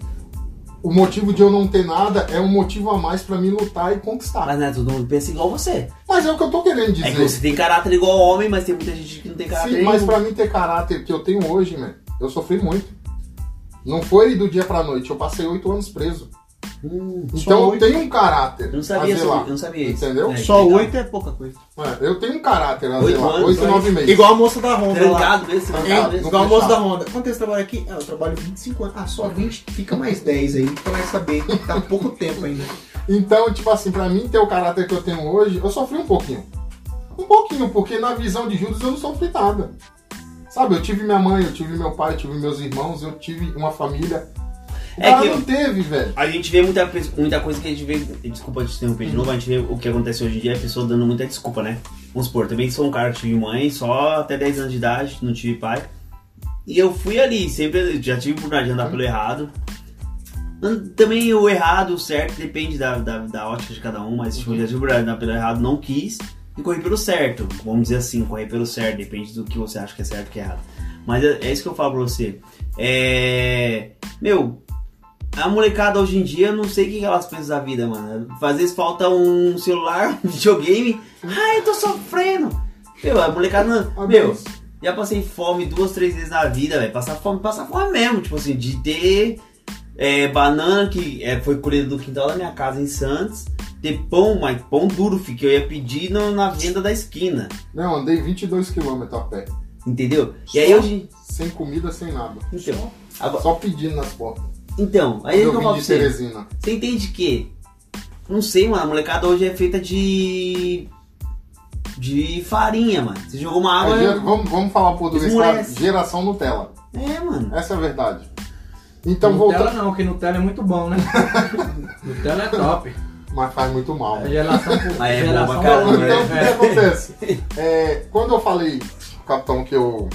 o motivo de eu não ter nada é um motivo a mais pra mim lutar e conquistar. Mas não é todo mundo pensa igual você. Mas é o que eu tô querendo dizer. É que você tem caráter igual homem, mas tem muita gente que não tem caráter Sim, mas pra mim ter caráter que eu tenho hoje, man, eu sofri muito. Não foi do dia pra noite, eu passei oito anos preso. Hum, Então eu oito? tenho um caráter. eu não sabia, zelar, eu não sabia isso. Entendeu? É, Só oito é pouca coisa. É, eu tenho um caráter a Oito zelar. anos, Oito, mas- nove meses. Igual a moça da Honda lá. Trancado desse, Trancado, desse. Igual a moça da. Honda. Quanto tempo você trabalha aqui? Ah, eu trabalho 25 anos. Ah, só 20, fica mais 10 aí, pra nós saber. Tá pouco tempo ainda. Então, tipo assim, pra mim ter o caráter que eu tenho hoje, eu sofri um pouquinho. Um pouquinho, porque na visão de Judas eu não sofri nada. Sabe, eu tive minha mãe, eu tive meu pai, eu tive meus irmãos, eu tive uma família. É cara que não teve, velho. A gente vê muita, muita coisa que a gente vê. Desculpa te interromper de novo, a gente vê o que acontece hoje em dia, a pessoa dando muita desculpa, né? Vamos supor, também sou um cara que tive mãe só até 10 anos de idade, não tive pai. E eu fui ali, sempre já tive oportunidade de andar pelo errado. Também o errado, o certo, depende da, da, da ótica de cada um, mas tipo, já tive oportunidade de andar pelo errado, não quis, e corri pelo certo. Vamos dizer assim, correr pelo certo, depende do que você acha que é certo e que é errado. Mas é, é isso que eu falo pra você. É. Meu, a molecada hoje em dia, eu não sei o que elas pensam da vida, mano. Às vezes falta um celular, um videogame. Ai, eu tô sofrendo. Meu, a molecada. não- Meu, já passei fome duas, três vezes na vida, velho. Passar fome, passar fome mesmo. Tipo assim, de ter é, banana que é, foi colhida do quintal da minha casa em Santos. ter pão, mas pão duro, fi, que eu ia pedir no- na venda da esquina. Não, andei 22 km a pé. Entendeu? E aí hoje. Sem comida, sem nada. Então, agora- Só pedindo nas portas. Então aí eu eu falo pra você. Teresina. Você entende que. Não sei, mano, a molecada hoje é feita de. De farinha, mano. Você jogou uma água. É, gera- vamos, vamos falar por dois Esmorece. lados. Geração Nutella. É, mano. Essa é a verdade. Então, Nutella voltando. não, que Nutella é muito bom, né? Nutella é top. Mas faz muito mal. É geração por Mas é geração. pra caramba, por- Então, o que, é. acontece? É, quando eu falei, capitão, que eu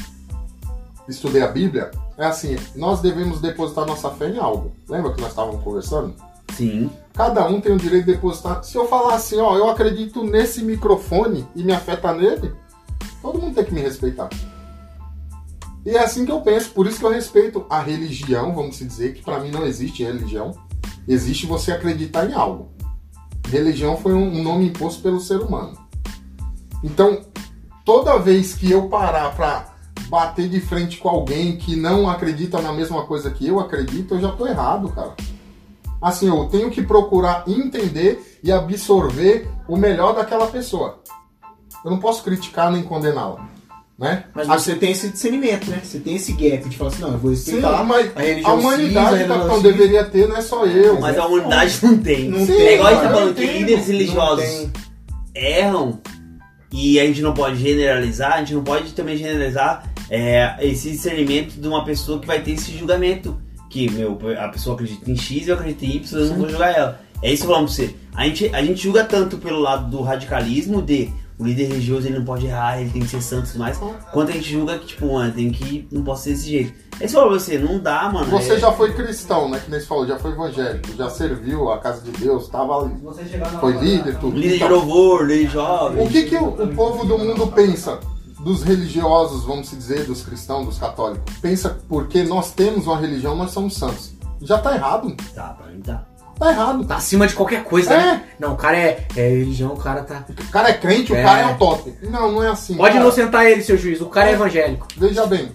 estudei a Bíblia, é assim: nós devemos depositar nossa fé em algo. Lembra que nós estávamos conversando? Sim. Cada um tem o direito de depositar. Se eu falar assim, ó, eu acredito nesse microfone e me afeta nele, todo mundo tem que me respeitar. E é assim que eu penso, por isso que eu respeito a religião, vamos dizer, que pra mim não existe religião. Existe você acreditar em algo. Religião foi um nome imposto pelo ser humano. Então, toda vez que eu parar pra bater de frente com alguém que não acredita na mesma coisa que eu acredito, eu já tô errado, cara. Assim, eu tenho que procurar entender e absorver o melhor daquela pessoa. Eu não posso criticar nem condená-la, né? Mas A- você tem esse discernimento, né? Você tem esse gap de falar assim, não, eu vou Sim, respeitar mas a religião a humanidade, a religião capitão, X. deveria ter, não é só eu. Mas a humanidade não tem. Não é tem, igual a gente tá falando que líderes religiosos erram e a gente não pode generalizar, a gente não pode também generalizar é, esse discernimento de uma pessoa que vai ter esse julgamento. Que, meu, a pessoa acredita em X, eu acredito em Y, eu não vou julgar ela. É isso que eu falo pra você. A gente, a gente julga tanto pelo lado do radicalismo de o líder religioso ele não pode errar, ele tem que ser santo e tudo mais, quanto a gente julga que, tipo, mano, tem que. não posso ser desse jeito. É isso que eu falo pra você, não dá, mano. Você é- já foi cristão, né? Que nem você falou, já foi evangélico, já serviu a casa de Deus, tava ali. Foi líder, tudo. Líder de Então, louvor, líder jovem. O que, que o, o povo do mundo pensa dos religiosos, vamos dizer, dos cristãos, dos católicos? Pensa porque nós temos uma religião, nós somos santos. Já tá errado. Tá, pra mim tá. Tá errado. Tá acima de qualquer coisa, É. né? Não, o cara é, é religião, o cara tá. O cara é crente, o É. cara é o top. Não, não é assim. Pode cara. inocentar ele, seu juiz. O cara é evangélico. Veja bem,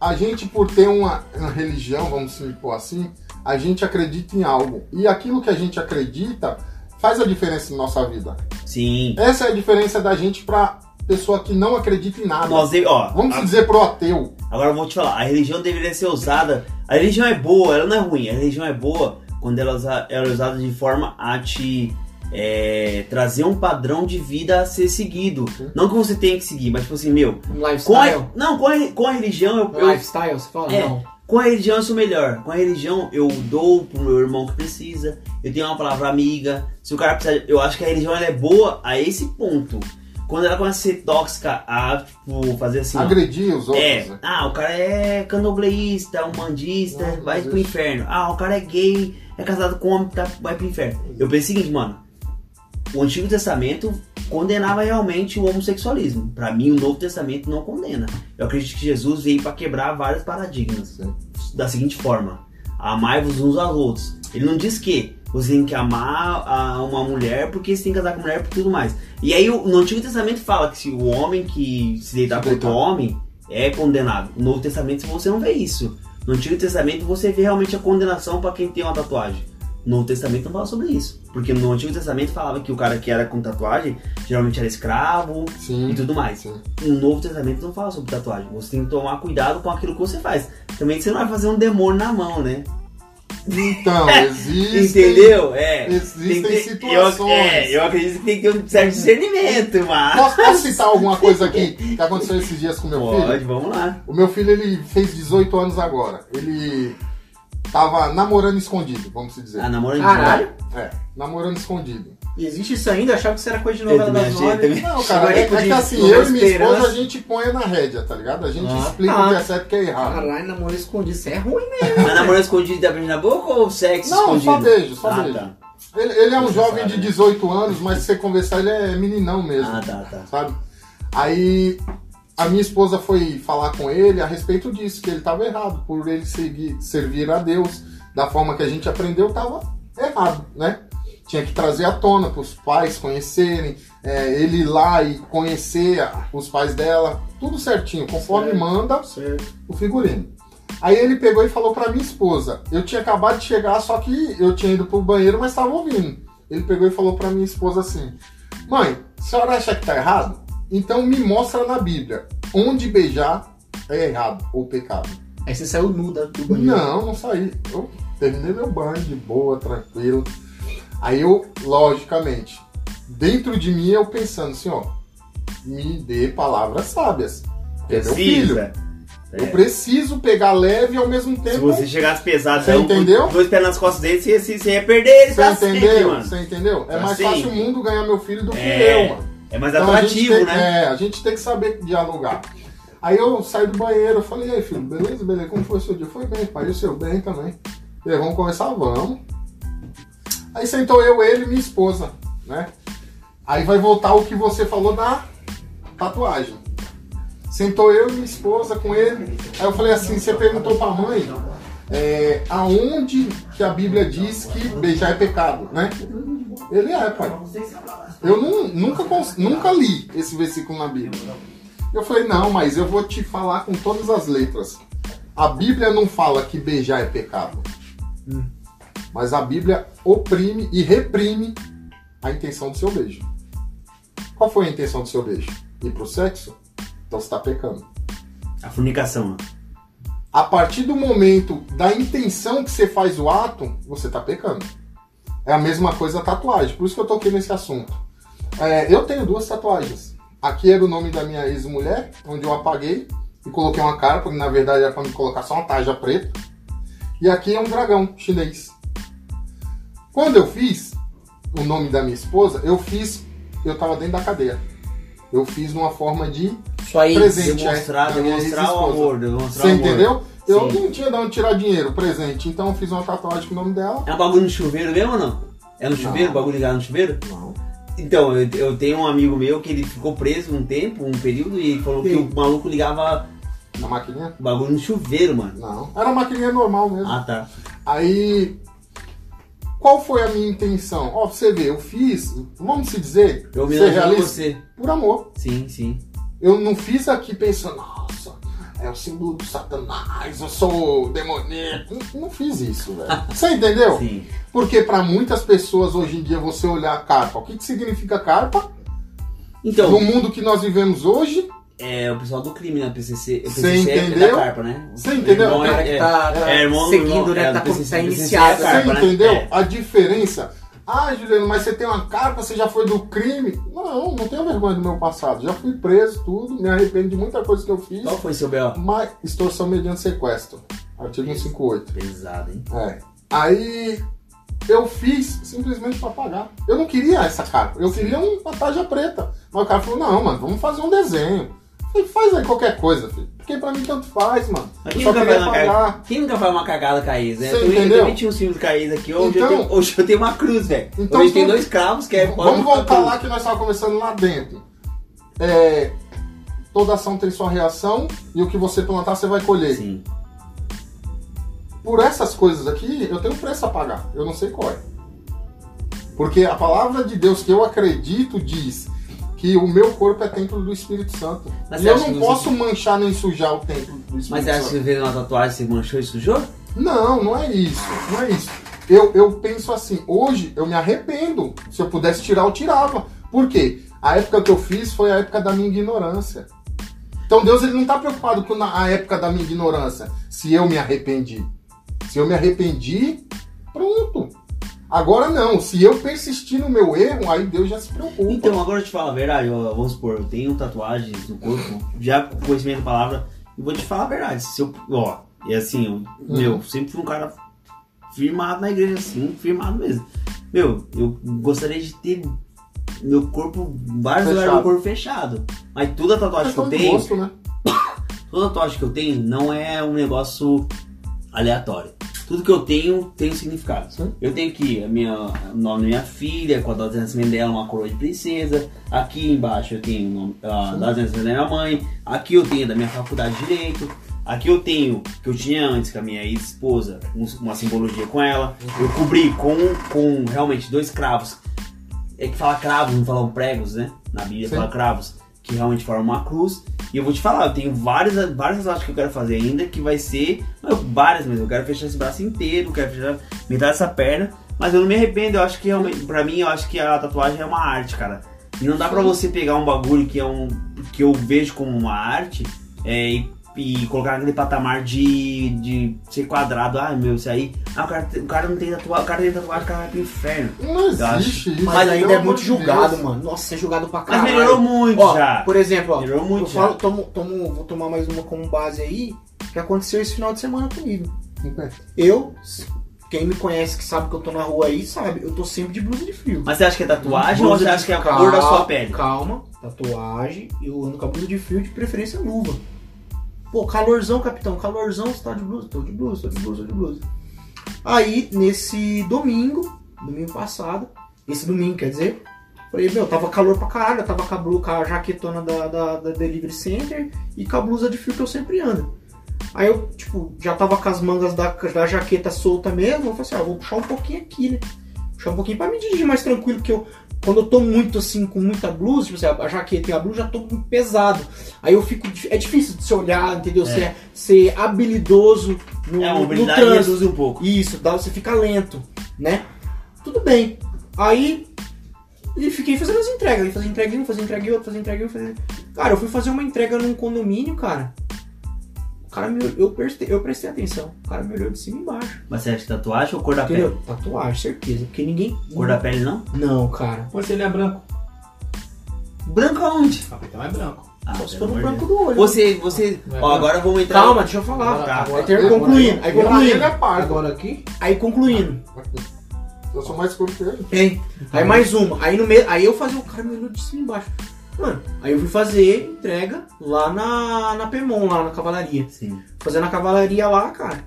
a gente por ter uma, uma religião, vamos supor assim, a gente acredita em algo. E aquilo que a gente acredita faz a diferença na nossa vida. Sim. Essa é a diferença da gente pra pessoa que não acredita em nada. Nós, ó, Vamos a- dizer pro ateu. Agora eu vou te falar, a religião deveria ser usada. A religião é boa, ela não é ruim. A religião é boa quando ela, usa- ela é usada de forma a te é, trazer um padrão de vida a ser seguido. Não que você tenha que seguir, mas tipo assim, meu. Um Com a, lifestyle. não, com a, com a religião eu, Um eu- lifestyle, você fala? É. Não. com a religião eu sou melhor. Com a religião eu dou pro meu irmão que precisa. Eu tenho uma palavra amiga. Se o cara precisar, eu acho que a religião é boa a esse ponto. Quando ela começa a ser tóxica, a tipo fazer assim, ó, Agredir os outros. é, né? ah, o cara é candomblessista, umbandista, Não, vai pro inferno. Ah, o cara é gay, é casado com homem, tá, vai pro inferno. Eu pensei o seguinte, mano. O Antigo Testamento condenava realmente o homossexualismo. Pra mim, o Novo Testamento não condena. Eu acredito que Jesus veio pra quebrar vários paradigmas. Sim. Da seguinte forma: amai-vos uns aos outros. Ele não diz que você tem que amar a uma mulher porque você tem que casar com mulher e tudo mais. E aí, o- no Antigo Testamento fala que se o homem que se deitar com outro homem é condenado. No Novo Testamento você não vê isso. No Antigo Testamento você vê realmente a condenação pra quem tem uma tatuagem. No Novo Testamento não fala sobre isso. Porque no Antigo Testamento falava que o cara que era com tatuagem geralmente era escravo e Sim. tudo mais. Sim. No Novo Testamento não fala sobre tatuagem. Você tem que tomar cuidado com aquilo que você faz. Também você não vai fazer um demônio na mão, né? Então, existem. Entendeu? É. existem Tem que- situações. Eu, é, eu acredito que tem que ter um certo discernimento, mas. Posso, posso citar alguma coisa aqui que aconteceu esses dias com meu Pode, filho? vamos lá. O meu filho ele fez 18 anos agora. Ele tava namorando escondido, vamos dizer. Ah, namorando Caralho. É, namorando escondido. Existe isso ainda? Eu achava que isso era coisa de novela das nove. Não, cara, é, é que assim, eu e minha esposa a gente põe na rédea, tá ligado? A gente Ah, explica tá. o que é certo e o que é errado. Caralho, namoro escondido. Isso é ruim, né? Mas namoro escondido da beijo na boca ou sexo Não, escondido? só beijo, só ah, beijo. Tá. Ele, ele é um Você jovem sabe, de né? 18 anos, mas se você conversar, ele é meninão mesmo. Ah, tá, tá. sabe? Aí a minha esposa foi falar com ele a respeito disso, que ele estava errado, por ele seguir, servir a Deus da forma que a gente aprendeu, estava errado, né? Tinha que trazer à tona para os pais conhecerem, é, ele ir lá e conhecer os pais dela, tudo certinho, conforme Certo. manda Certo. o figurino. Aí ele pegou e falou pra minha esposa: Eu tinha acabado de chegar, só que eu tinha ido pro banheiro, mas estava ouvindo. ele pegou e falou pra minha esposa assim: Mãe, a senhora acha que tá errado? Então me mostra na Bíblia onde beijar é errado ou pecado. Aí você saiu nu do banheiro. Não, não saí. Eu terminei meu banho de boa, tranquilo. Aí eu, logicamente, dentro de mim eu pensando assim, ó, me dê palavras sábias. É meu filho. Precisa. Eu É. preciso pegar leve e ao mesmo Se tempo. você chegasse pesado, Você então, entendeu? dois pés nas costas dele, você, você, ia perder ele, Você entendeu? mano. Você entendeu? É Pra mais sempre. fácil o mundo ganhar meu filho do que É. eu, mano. É mais Então, atrativo, tem- né? É, a gente tem que saber dialogar. Aí eu saí do banheiro, eu falei, e aí, filho, beleza, beleza, como foi o seu dia? Foi bem, pai, e o seu bem também. E aí, vamos começar? Vamos. Aí sentou eu, ele e minha esposa, né? Aí vai voltar o que você falou da tatuagem. Sentou eu e minha esposa com ele. Aí eu falei assim, você perguntou pra mãe é, aonde que a Bíblia diz que beijar é pecado, né? Ele é, pai. Eu não- nunca, nunca li esse versículo na Bíblia. Eu falei, não, mas eu vou te falar com todas as letras. A Bíblia não fala que beijar é pecado. Mas a Bíblia oprime e reprime a intenção do seu beijo. Qual foi a intenção do seu beijo? Ir pro sexo? Então você está pecando. A fornicação. A partir do momento da intenção que você faz o ato, você tá pecando. É a mesma coisa a tatuagem, por isso que eu toquei nesse assunto. É, eu tenho duas tatuagens. Aqui era o nome da minha ex-mulher, onde eu apaguei e coloquei uma cara, porque na verdade era pra me colocar só uma tarja preta. E aqui é um dragão chinês. Quando eu fiz o nome da minha esposa, eu fiz, eu tava dentro da cadeia. Eu fiz numa forma de Isso aí. presente. Demonstrar, é, minha demonstrar o amor, demonstrar Você o amor. entendeu? Eu Sim. não tinha de onde tirar dinheiro, presente. Então eu fiz uma tatuagem com o nome dela. É um bagulho no chuveiro mesmo ou não? É no chuveiro, Não. bagulho ligado no chuveiro? Não. Então, eu, eu tenho um amigo meu que ele ficou preso um tempo, um período, e falou que Sim. o maluco ligava Na maquininha? bagulho no chuveiro, mano. Não. Era uma maquininha normal mesmo. Ah, tá. Aí. Qual foi a minha intenção? Ó, pra você ver, eu fiz, vamos se dizer, Eu me realista, você. por amor. Sim, sim. Eu não fiz aqui pensando, nossa, é o símbolo do satanás, eu sou demoníaco. Não, não fiz isso, velho. Você entendeu? Sim. Porque pra muitas pessoas hoje em dia você olhar a carpa, o que, que significa carpa? Então, No mundo que nós vivemos hoje, é o pessoal do crime, né? PCC. O Você PCC é entendeu? da carpa, né? Você entendeu? Irmão O é, que é, tá, tá é, irmão do seguindo, irmão, né? é, tá, PCC, tá iniciado. é a Você né? entendeu É. a diferença? Ah, Juliano, mas você tem uma carpa, você já foi do crime? Não, não tenho vergonha do meu passado. Já fui preso, tudo, me arrependo de muita coisa que eu fiz. Qual foi seu B.O.? Mas extorsão mediante sequestro. Artigo 158. Pesado, hein? É. Aí eu fiz simplesmente pra pagar. Eu não queria essa carpa, eu queria uma tarja preta. Mas o cara falou: não, mano, vamos fazer um desenho. Eu falei, faz aí qualquer coisa, filho. Porque pra mim tanto faz, mano. Mas Eu quem nunca, faz uma pagar. cagada, quem nunca faz uma cagada ex, né? Você eu, eu também tinha filmes com a ex aqui. Hoje, eu, Então- tenho, hoje eu tenho uma cruz, velho. Então, hoje tem dois cravos que é. Vamos voltar lá que nós estávamos conversando lá dentro. É, toda ação tem sua reação e o que você plantar você vai colher. Sim. Por essas coisas aqui, eu tenho um preço a pagar. Eu não sei qual é. Porque a palavra de Deus que eu acredito diz que o meu corpo é templo do Espírito Santo. Mas e eu não que você- posso manchar nem sujar o templo do Espírito Mas você acha que Santo. fez uma tatuagem, você manchou e sujou? Não, não é isso. Não é isso. Eu, eu penso assim, hoje eu me arrependo. Se eu pudesse tirar, eu tirava. Por quê? A época que eu fiz foi a época da minha ignorância. Então Deus ele não está preocupado com a época da minha ignorância. Se eu me arrependi. Se eu me arrependi, pronto. Agora não. Se eu persistir no meu erro, aí Deus já se preocupa. Então, agora eu te falo a verdade, ó, vamos supor, eu tenho tatuagens no corpo, já com conhecimento da palavra, e vou te falar a verdade. Se eu, ó, e assim, eu, Uhum. meu, sempre fui um cara firmado na igreja, assim, firmado mesmo. Meu, eu gostaria de ter meu corpo, vários lugares do corpo fechado. Mas toda tatuagem que eu tenho, gosto, né? toda tatuagem que eu tenho não é um negócio aleatório. Tudo que eu tenho tem um significado. Sim. Eu tenho aqui a minha, o nome da minha filha, com a data de nascimento dela, uma coroa de princesa. Aqui embaixo eu tenho nome- a data de nascimento da minha mãe. Aqui eu tenho da minha faculdade de Direito. Aqui eu tenho, que eu tinha antes com a minha ex-esposa, um- uma simbologia com ela. Eu cobri com, com realmente dois cravos. É que fala cravos, não falam pregos, né? Na Bíblia Sim. fala cravos, que realmente formam uma cruz. E eu vou te falar, eu tenho várias, várias tatuagens que eu quero fazer ainda, que vai ser. não, várias mesmo. Eu quero fechar esse braço inteiro, eu quero fechar metade dessa perna. Mas eu não me arrependo, eu acho que realmente, pra mim, eu acho que a tatuagem é uma arte, cara. E não dá pra você pegar um bagulho que é um. que eu vejo como uma arte é, e, e colocar naquele patamar de, de ser quadrado. Ah, meu, isso aí. Ah, o cara, o cara não tem tatuagem, o cara tem tatuagem, o cara vai pro inferno. Não Eu acho. existe isso. Mas pelo ainda é muito de julgado, Deus. mano. Nossa, é julgado pra Mas caralho. melhorou muito Ó, já. Por exemplo, ó, Melhorou muito eu já. falo, tomo, tomo- vou tomar mais uma como base aí, que aconteceu esse final de semana comigo. Eu, quem me conhece que sabe que eu tô na rua aí, sabe, eu tô sempre de blusa de frio. Mas você acha que é tatuagem ou Blusa você de- acha que é a cor da sua pele? Calma, tatuagem, eu ando com a blusa de frio, de preferência luva. Pô, calorzão, capitão, calorzão, você tá de blusa? Tô de blusa, tô de blusa, tô de blusa. Aí, nesse domingo, domingo passado, esse domingo, quer dizer, falei, meu, tava calor pra caralho, eu tava com a, blu- com a jaquetona da, da, da Delivery Center e com a blusa de frio que eu sempre ando. Aí eu, tipo, já tava com as mangas da, da jaqueta solta mesmo, eu falei assim, ah, vou puxar um pouquinho aqui, né? Puxar um pouquinho pra me dirigir mais tranquilo, porque eu, quando eu tô muito assim, com muita blusa, tipo assim, a jaqueta e a blusa já tô muito pesado. Aí eu fico. É difícil de se olhar, entendeu? É. Ser, ser habilidoso no, É, uma no trânsito. um pouco. Isso, dá, você fica lento, né? Tudo bem. Aí. E fiquei fazendo as entregas. Fazia um, fazia entrega em um, fazia... Cara, eu fui fazer uma entrega num condomínio, cara. O cara me eu prestei, eu prestei atenção. O cara me olhou de cima e embaixo. Mas você acha que tatuagem ou cor da Entendeu? pele? Tatuagem, certeza. Porque ninguém. Cor da pele não? Não, cara. Mas se ele é branco. Branco aonde? Ah, então é branco. Ah, Só se for no branco do olho. Você, você. Não é Ó, agora vamos entrar. Calma, deixa eu falar. Agora- Tá. agora- Aí concluindo. Aí concluindo. é pardo. Agora aqui, Aí concluindo. Eu sou mais curto que ele. Aí mais uma. Aí no meio. Aí eu fazia o cara me olhou de cima e embaixo. Mano, aí eu fui fazer entrega lá na, na Pemon, lá na cavalaria. Sim. Fazendo a cavalaria lá, cara.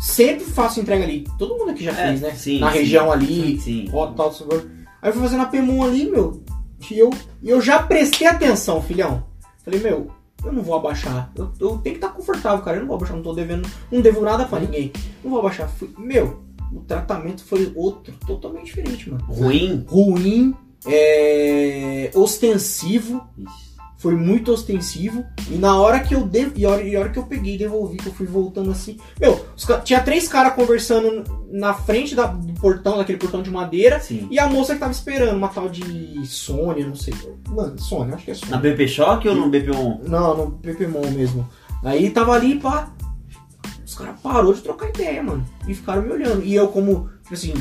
Sempre faço entrega ali. Todo mundo aqui já É, fez, né? sim, na sim. região ali, Sim, ó, tal, sabor. Aí eu fui fazendo a Pemon ali, meu. E eu, e eu já prestei atenção, filhão. Falei, meu, eu não vou abaixar. Eu, eu tenho que estar confortável, cara. Eu não vou abaixar, não tô devendo. Não devo nada pra ninguém. Não vou abaixar. Fui- meu, o tratamento foi outro, totalmente diferente, mano. Ruim? Ruim, é, ostensivo. Ixi. Foi muito ostensivo. E na hora que eu dev... e hora, e hora que eu peguei e devolvi, que eu fui voltando assim. Meu, ca- tinha três caras conversando na frente da- do portão, daquele portão de madeira. Sim. E a moça que tava esperando, uma tal de Sônia, não sei. Mano, Sônia, acho que é Na Sônia. BP Shock ou no BP1? Não, no Pepemon mesmo. Aí tava ali, pá. Os caras parou de trocar ideia, mano. E ficaram me olhando. E eu, como, tipo assim,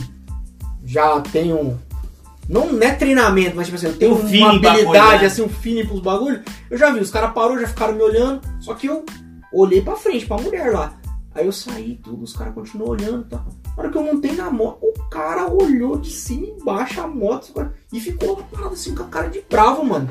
já tenho. Não, não é treinamento, mas tipo assim, eu tenho Um uma habilidade, coisa, né? assim, um feeling pros bagulhos. Eu já vi, os caras parou, já ficaram me olhando. Só que eu olhei pra frente, pra mulher lá. Aí eu saí tudo, os caras continuam olhando e tal. Na hora que eu montei na moto, o cara olhou de cima e embaixo a moto e ficou lá parado assim com a cara de bravo, mano.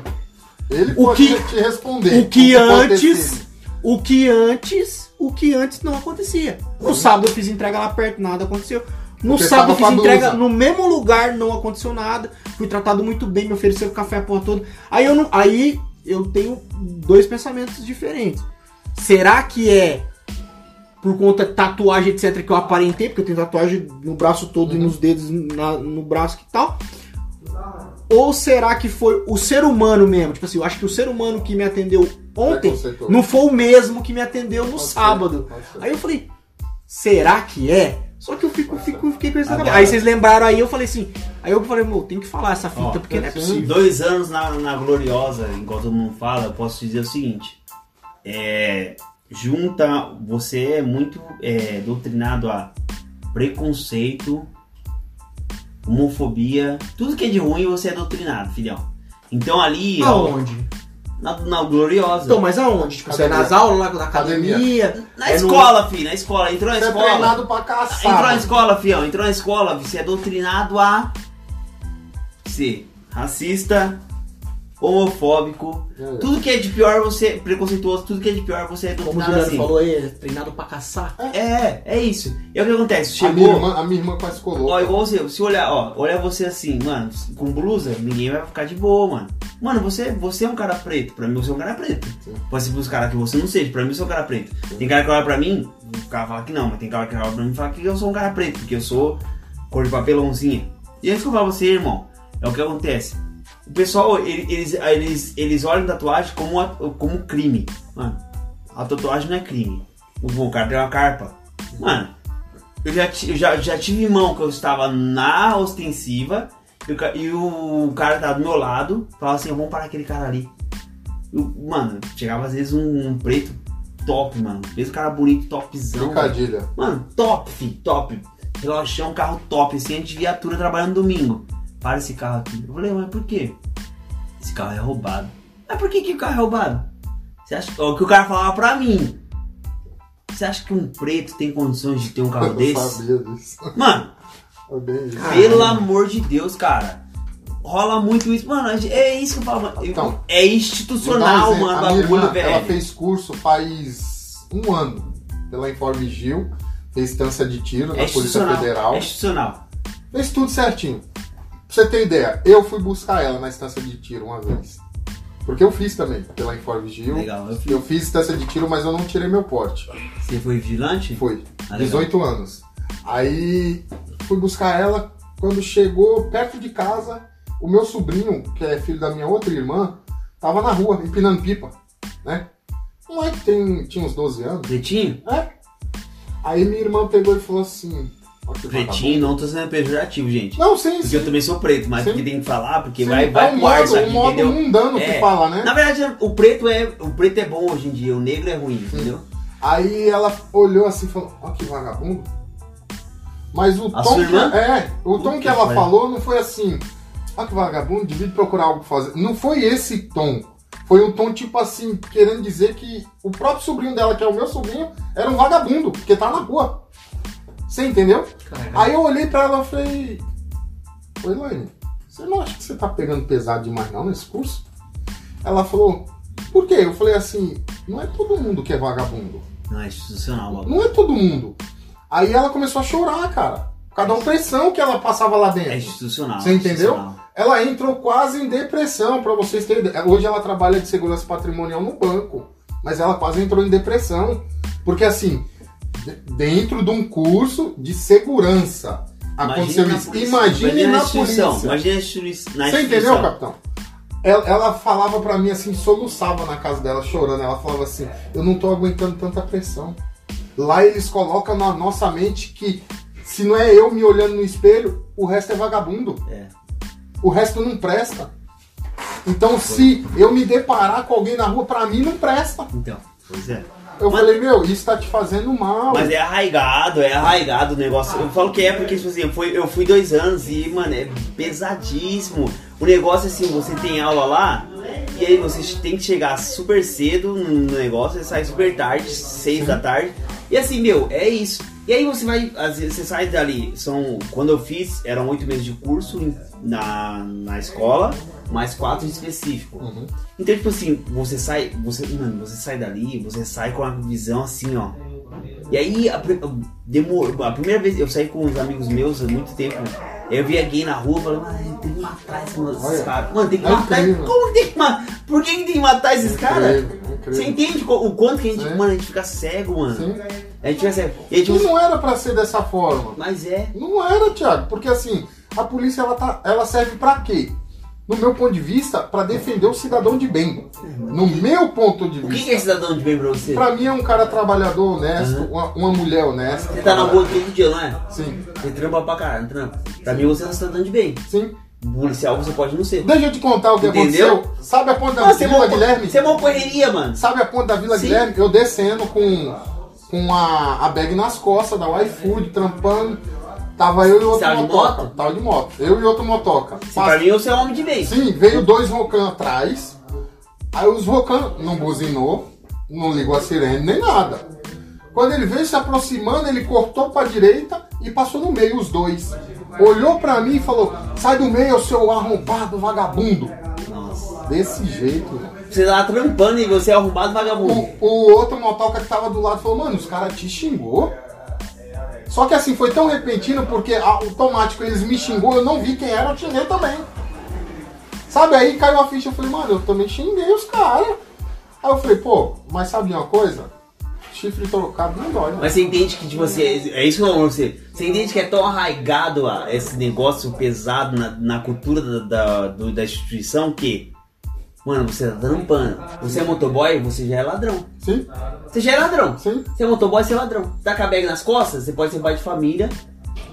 Ele O pode que- te responder. O que antes. O que antes. O que antes não acontecia. No sábado eu fiz entrega lá perto, nada aconteceu. No Porque sábado fiz entrega no mesmo lugar, não aconteceu nada. Fui tratado muito bem, me ofereceram café a porra toda. Aí eu não. Aí eu tenho dois pensamentos diferentes. Será que é por conta de tatuagem, etc., que eu aparentei, porque eu tenho tatuagem no braço todo e Uhum. nos dedos na- no braço e tal? Ou será que foi o ser humano mesmo? Tipo assim, eu acho que o ser humano que me atendeu ontem não foi o mesmo que me atendeu no Pode ser, sábado. pode ser. Aí eu falei, será que é? Só que eu fico, fico, fiquei na Agora-. Aí vocês lembraram aí, eu falei assim. Aí eu falei, meu, tem que falar essa fita, Ó, porque não é sim. possível. Dois anos na, na Gloriosa, enquanto todo mundo fala, eu posso dizer o seguinte. É, junta, você é muito é, doutrinado a preconceito, homofobia, tudo que é de ruim você é doutrinado, filhão. Então ali, ó, Aonde? Na, na Gloriosa, Então, mas aonde? Tipo, você é nas aulas lá da academia? Academia. na é no- escola, filho, na escola, entrou na Você é escola. treinado pra Entrou na caçar. escola, fião, entrou na escola, você é doutrinado a ser racista, homofóbico, É. tudo que é de pior você, preconceituoso, tudo que é de pior você é Como o Juliano assim. falou aí, é treinado pra caçar. É, é isso. E é o que acontece, A minha, chegou, irmã, a minha irmã quase colou. ó, igual você, se olhar, ó, olhar você assim, mano, com blusa, ninguém vai ficar de boa, mano. Mano, você, você é um cara preto, pra mim você é um cara preto. Sim. Pode ser pros caras que você não seja, pra mim você é um cara preto. Tem cara que olha pra mim, o cara fala que não, mas tem cara que olha pra mim e fala que eu sou um cara preto, porque eu sou cor de papelãozinha. E é isso que eu falo pra você, irmão, é o que acontece. O pessoal, ele- eles, eles, eles olham tatuagem como, como crime. Mano, a tatuagem não é crime. O cara tem uma carpa. Mano, eu já, eu já, já tive mão que eu estava na ostensiva e o, ca- e o cara tava do meu lado, falava assim, vamos parar aquele cara ali. Eu- mano, chegava às vezes um, um preto top, mano. Mesmo cara bonito, topzão. Trocadilha. Mano, top, fi, top. Relógio, carro top, assim, de viatura trabalhando domingo. Para esse carro aqui. Eu falei, mas por quê? Esse carro é roubado. Mas por que, que o carro é roubado? Você acha o que o cara falava pra mim? Você acha que um preto tem condições de ter um carro Eu desse? sabia disso. Mano, pelo amor de Deus, cara. Rola muito isso. Mano, é isso que eu falo, Então, é institucional, um mano, A minha bagulho, irmã, velho. ela fez curso faz um ano pela Informigil, fez instância de tiro é na Polícia. Federal. É institucional. Fez tudo certinho. Pra você ter ideia, eu fui buscar ela na instância de tiro uma vez. Porque eu fiz também, pela Informigil. Legal, eu fiz. Eu fiz instância de tiro, mas eu não tirei meu porte. Você foi vigilante? Foi. Ah, legal. 18 anos. Aí fui buscar ela. Quando chegou perto de casa, o meu sobrinho, que é filho da minha outra irmã, tava na rua, empinando pipa, né? Um moleque tem, tinha uns 12 anos. Pretinho? É. Aí minha irmã pegou e falou assim. Pretinho, não tô sendo pejorativo, gente. Não, sim, Porque sim. eu também sou preto, mas Sim. porque tem que falar, porque sim. vai, vai é um pro ar modo, aqui, um modo entendeu? mundano É. que fala, né? Na verdade, o preto é o preto é bom hoje em dia, o negro é ruim, entendeu? Aí ela olhou assim e falou, ó que vagabundo. Mas o A tom que, é, o tom Puta que ela que falou não foi assim, ó que vagabundo, devia procurar algo pra fazer. Não foi esse tom. Foi um tom tipo assim, querendo dizer que o próprio sobrinho dela, que é o meu sobrinho, era um vagabundo, porque tá na rua. Você entendeu? Aí eu olhei pra ela e falei, Oi, Elaine, você não acha que você tá pegando pesado demais não nesse curso? Ela falou, por quê? Eu falei assim, não é todo mundo que é vagabundo. Não, é institucional, o bagulho. Não é todo mundo. Aí ela começou a chorar, cara. Por causa da opressão que ela passava lá É dentro. institucional. Você entendeu? institucional. Ela entrou quase em depressão, pra vocês terem ideia. Hoje ela trabalha de segurança patrimonial no banco. Mas ela quase entrou em depressão. Porque assim, dentro de um curso de segurança, aconteceu na isso. polícia. Imagine na polícia. Imagina a na Você entendeu, capitão? Ela, ela falava pra mim assim, soluçava na casa dela, chorando. Ela falava assim: Eu não tô aguentando tanta pressão. Lá eles colocam na nossa mente que se não é eu me olhando no espelho, o resto é vagabundo. É. O resto não presta. Então, se eu me deparar com alguém na rua, pra mim não presta. Então, pois é. Eu Mas- falei, meu, isso tá te fazendo mal. Mas é arraigado, é arraigado o negócio. Eu falo que é porque, tipo assim, eu fui, eu fui dois anos e, mano, é pesadíssimo. O negócio, assim, você tem aula lá, e aí você tem que chegar super cedo no negócio, você sai super tarde, seis da tarde. E assim, meu, é isso. E aí você vai, às vezes você sai dali, são, quando eu fiz, eram oito meses de curso na, na escola, mais quatro em específico. Uhum. Então, tipo assim, você sai, você, mano, você sai dali, você sai com a visão assim, ó. E aí, a, demorou, a primeira vez eu saí com uns amigos meus há muito tempo. Eu via gay na rua, falando, mano, tem que matar esses caras. Mano, tem que é matar. incrível. Como tem que matar? Por que, tem que matar esses caras? Incrível, incrível. Você entende o quanto que a gente, Sim. mano, a gente fica cego, mano? Sim. A gente fica cego. E gente, E não era pra ser dessa forma. mas é. Não era, Thiago, porque assim, a polícia ela, tá, ela serve pra quê? No meu ponto de vista, pra defender o cidadão de bem. No meu ponto de O que, é vista. cidadão de bem pra você? Pra mim é um cara trabalhador honesto, uma, uma mulher honesta. Você tá na rua todo dia, não é? Sim, Você trampa pra caralho, trampa. Pra mim você é um cidadão de bem. sim. Policial você pode não ser. Deixa eu te contar o que Entendeu? aconteceu. Sabe a ponta da é Vila Guilherme? você é uma correria, mano. Sabe a ponta da Vila Sim. Guilherme? Eu descendo com, com a, a bag nas costas da iFood, trampando. Tava eu e outro Tava de motoca. moto? Tava de moto. Eu e outro motoca. Se pra mim você é homem de bem. Sim, veio dois Rocan atrás. Aí os Rocan não buzinou, não ligou a sirene nem nada. Quando ele veio se aproximando, ele cortou pra direita e passou no meio os dois. Olhou pra mim e falou: Sai do meio, seu arrombado vagabundo. Nossa. Desse jeito. Você tá trampando e você é arrombado vagabundo. O, o outro motoca que tava do lado falou: Mano, os caras te xingou. Só que assim, foi tão repentino porque automático eles me xingou, eu não vi quem era, eu xinguei também. Sabe, aí caiu a ficha, eu falei, mano, eu também xinguei os caras. Aí eu falei, pô, mas sabe uma coisa? Chifre trocado não dói, né? Mas você entende que tipo, você, é isso que eu você. Você entende que é tão arraigado a- esse negócio pesado na, na cultura da, da, do- da instituição que, mano, você tá trampando. Você é motoboy, você já é ladrão. Sim? Você já é ladrão. Sim. Você é motoboy, você é ladrão. Tá com a bag nas costas, você pode ser pai de família,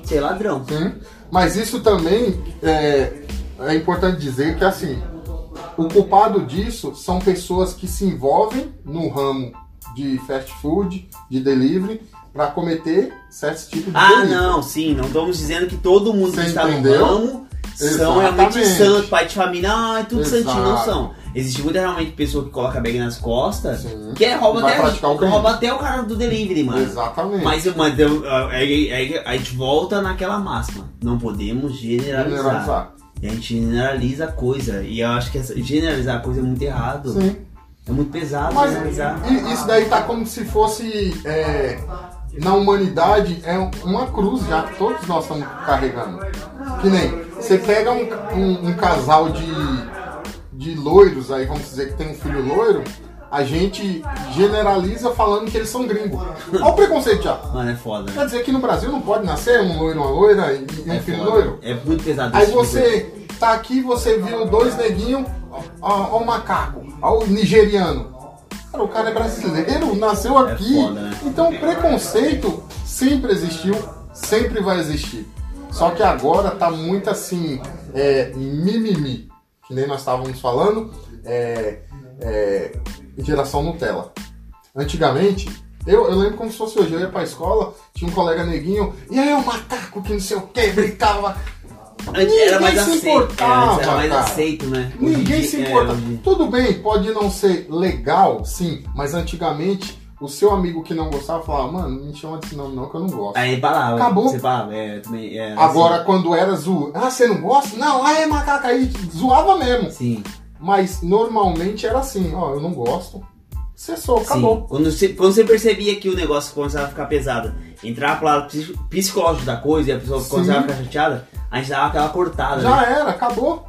ser ladrão. Sim. Mas isso também é, é importante dizer que assim, o culpado disso são pessoas que se envolvem no ramo de fast food, de delivery, para cometer certos tipos de Ah, delito. não, sim, não estamos dizendo que todo mundo que Você está entendeu? no ramo são realmente Exatamente. santos, pai de família, ah, é tudo Exato. santinho, não são. Existe muita realmente pessoa que coloca a bag nas costas, Sim. que é, rouba, até, rouba até o cara do delivery, mano. Exatamente. Mas, mas eu- aí, aí a gente volta naquela máxima. Não podemos generalizar. Generalizar. E a gente generaliza a coisa. E eu acho que essa- generalizar a coisa é muito errado. Sim. É muito pesado Mas generalizar. isso daí tá como se fosse é, na humanidade é uma cruz já que todos nós estamos carregando. Que nem você pega um, um- um casal de, de loiros aí, vamos dizer que tem um filho loiro, a gente generaliza falando que eles são gringos. Olha o preconceito já. Mano, é foda. Quer dizer que no Brasil não pode nascer um loiro, uma loira e, e um É filho foda. loiro? É muito pesado Aí tipo você tá aqui, você viu dois neguinhos, ó, o macaco, ó o nigeriano. Cara, o cara é brasileiro, nasceu aqui. foda, né? Então o preconceito sempre existiu, sempre vai existir. Só que agora tá muito assim, é, mimimi, que nem nós estávamos falando, é, é, geração Nutella. Antigamente, eu, eu lembro como se fosse hoje, eu ia pra escola, tinha um colega neguinho, e aí o macaco que não sei o que, brincava. Antes era Ninguém mais se aceito. importava, é, antes era mais cara. aceito, né? Ninguém se é, importa. hoje- Tudo bem, pode não ser legal, sim, mas antigamente o seu amigo que não gostava falava, mano, não me chama desse nome não que eu não gosto. Aí falava. Acabou. Você falava, é, também. É, Agora, quando era zoo, ah, você não gosta? Não, ah, é macaca aí, zoava mesmo. Sim. Mas normalmente era assim, ó, eu não gosto. Cessou, acabou. Sim. Quando você, quando você percebia que o negócio começava a ficar pesado, entrar pro lado psi- psicológico da coisa e a pessoa Sim. começava a ficar chateada, a gente dava aquela cortada. né? Já era, acabou.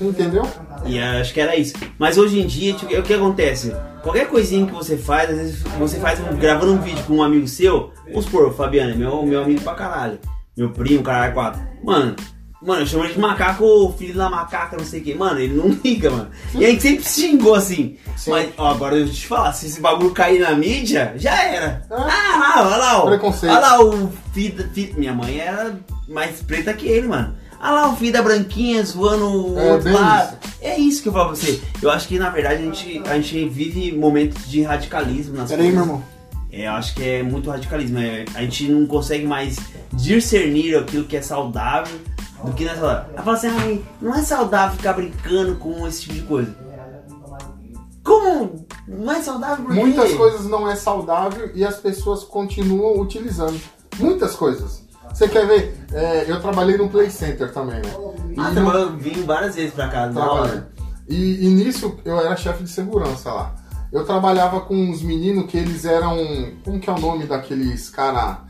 Entendeu? E acho que era isso. Mas hoje em dia, tipo, o que acontece? Qualquer coisinha que você faz, às vezes você faz um- gravando um vídeo com um amigo seu, vamos supor, o Fabiano, é meu, meu amigo pra caralho. Meu primo, caralho, quatro. Mano, mano, eu chamo ele de macaco, filho da macaca, não sei o que. Mano, ele não liga, mano. E a gente sempre se xingou assim. Sim. Mas, ó, agora eu vou te falar, se esse bagulho cair na mídia, já era. É. Ah, lá, olha lá, ó. Preconceito. Olha lá o filho, da- filho. Minha mãe era mais preta que ele, mano. Olha lá o filho da branquinha zoando É, outro isso. É isso que eu falo pra você. Eu acho que na verdade a gente, a gente vive momentos de radicalismo nas Pera coisas. meu irmão. É, eu acho que é muito radicalismo. É, a gente não consegue mais discernir aquilo que é saudável do que não é saudável. Ela fala assim, ai, não é saudável ficar brincando com esse tipo de coisa. Como? Não é saudável por quê? Muitas coisas não é saudável e as pessoas continuam utilizando. Muitas coisas. Você quer ver? É, eu trabalhei no Play Center também, né? E Ah, no- eu vim várias vezes pra cá, Trabalhei. E, e nisso eu era chefe de segurança lá. Eu trabalhava com uns meninos que eles eram. Como que é o nome daqueles cara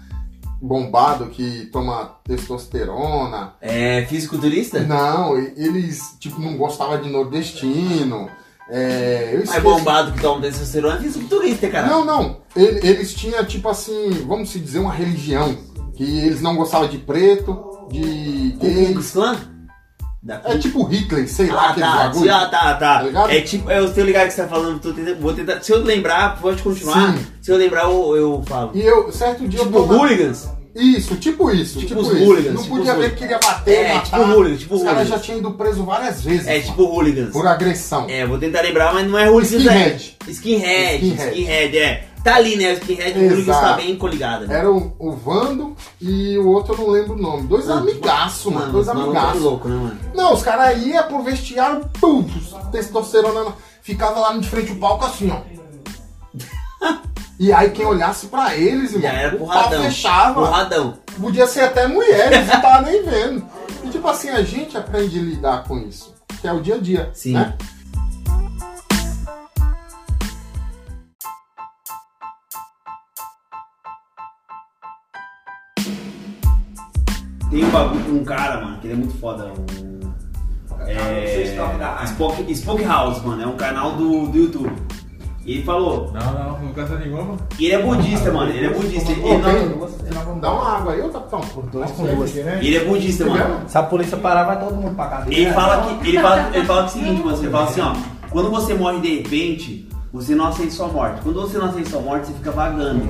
bombado que toma testosterona? É fisiculturista? Não, eles tipo não gostavam de nordestino. É, eu esqueci- bombado que toma testosterona é fisiculturista, cara. Não, não. Ele- Eles tinham, tipo assim, vamos se dizer, uma religião. Que eles não gostavam de preto, de Klan? Daqui? É tipo Hitler, sei lá, Ah, aqueles tá, bagulho. ah, tá, tá. Tá? É tipo, o teu ligado que você tá falando, tô tentando- vou tentar. Se eu lembrar, pode continuar. Sim. Se eu lembrar, eu, eu falo. E eu, certo dia Tipo eu hooligans? Isso, tipo isso. Tipo Tipo, os isso. hooligans, Não tipo podia ver que queria bater, É, matar. tipo hooligan, tipo Os caras já tinham ido preso várias vezes. É mano, tipo hooligans. Por agressão. É, vou tentar lembrar, mas não é hooligans Skinhead. é. Skinhead. Skinhead. Skinhead, é. Tá ali, né? O skinhead e o hooligans Exato. tá bem coligado. Né? Era o, o Vando e o outro eu não lembro o nome. Dois amigaços, mano. Dois os malucos amigaços. é louco, né, mano? Não, os caras iam pro vestiário, pum, testosterona, ficava lá de frente ao palco assim, ó. E aí quem olhasse pra eles, irmão, era o pau porradão. fechava. Porradão. Podia ser até mulheres, não tava nem vendo. E tipo assim, a gente aprende a lidar com isso. Que é o dia a dia. Sim. Né? Tem um bagulho com um cara, mano, que ele é muito foda. Um, é. Spoke, Spoke House, mano. É um canal do, do YouTube. E ele falou. Não, não, não cansa nenhuma, mano. E ele é budista, mano. Ele é budista. Ele, não- Dá uma água aí, ô capitão. Dois com duas. ele é budista, mano. Se a polícia parar, vai todo mundo pra cadeia. Ele fala que. Ele fala, ele fala o seguinte, mano. Ele fala assim, ó. Quando você morre de repente, você não aceita sua morte. Quando você não aceita sua morte, você fica vagando.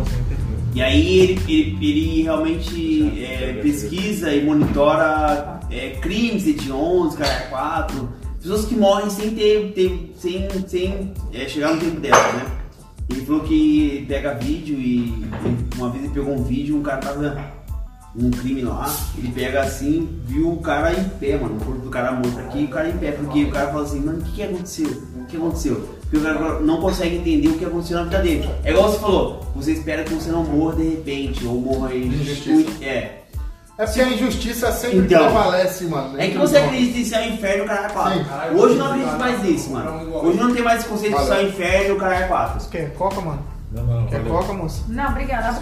E aí ele, ele, ele realmente é, pesquisa e monitora é, crimes hediondos, cara, 4, pessoas que morrem sem ter, ter sem, sem é, chegar no tempo delas, né? Ele falou que pega vídeo e, uma vez ele pegou um vídeo, um cara tava um crime lá, ele pega assim, viu o cara em pé, mano, o corpo do cara morto aqui, e o cara em pé, porque o cara fala assim, mano, o que, que aconteceu? O que aconteceu? Porque o cara não consegue entender o que aconteceu na vida dele. É igual você falou, você espera que você não morra de repente, ou morra em Injustiça. É. É porque a injustiça sempre Então, prevalece, mano. É que você acredita em céu e inferno, o cara é Sim. 4. Hoje não acredito mais nisso, mano. Hoje não tem mais esse conceito de céu e inferno e o cara é 4. Quer coca, mano? Não, não, Quer valeu. coca, moça? Não, obrigada.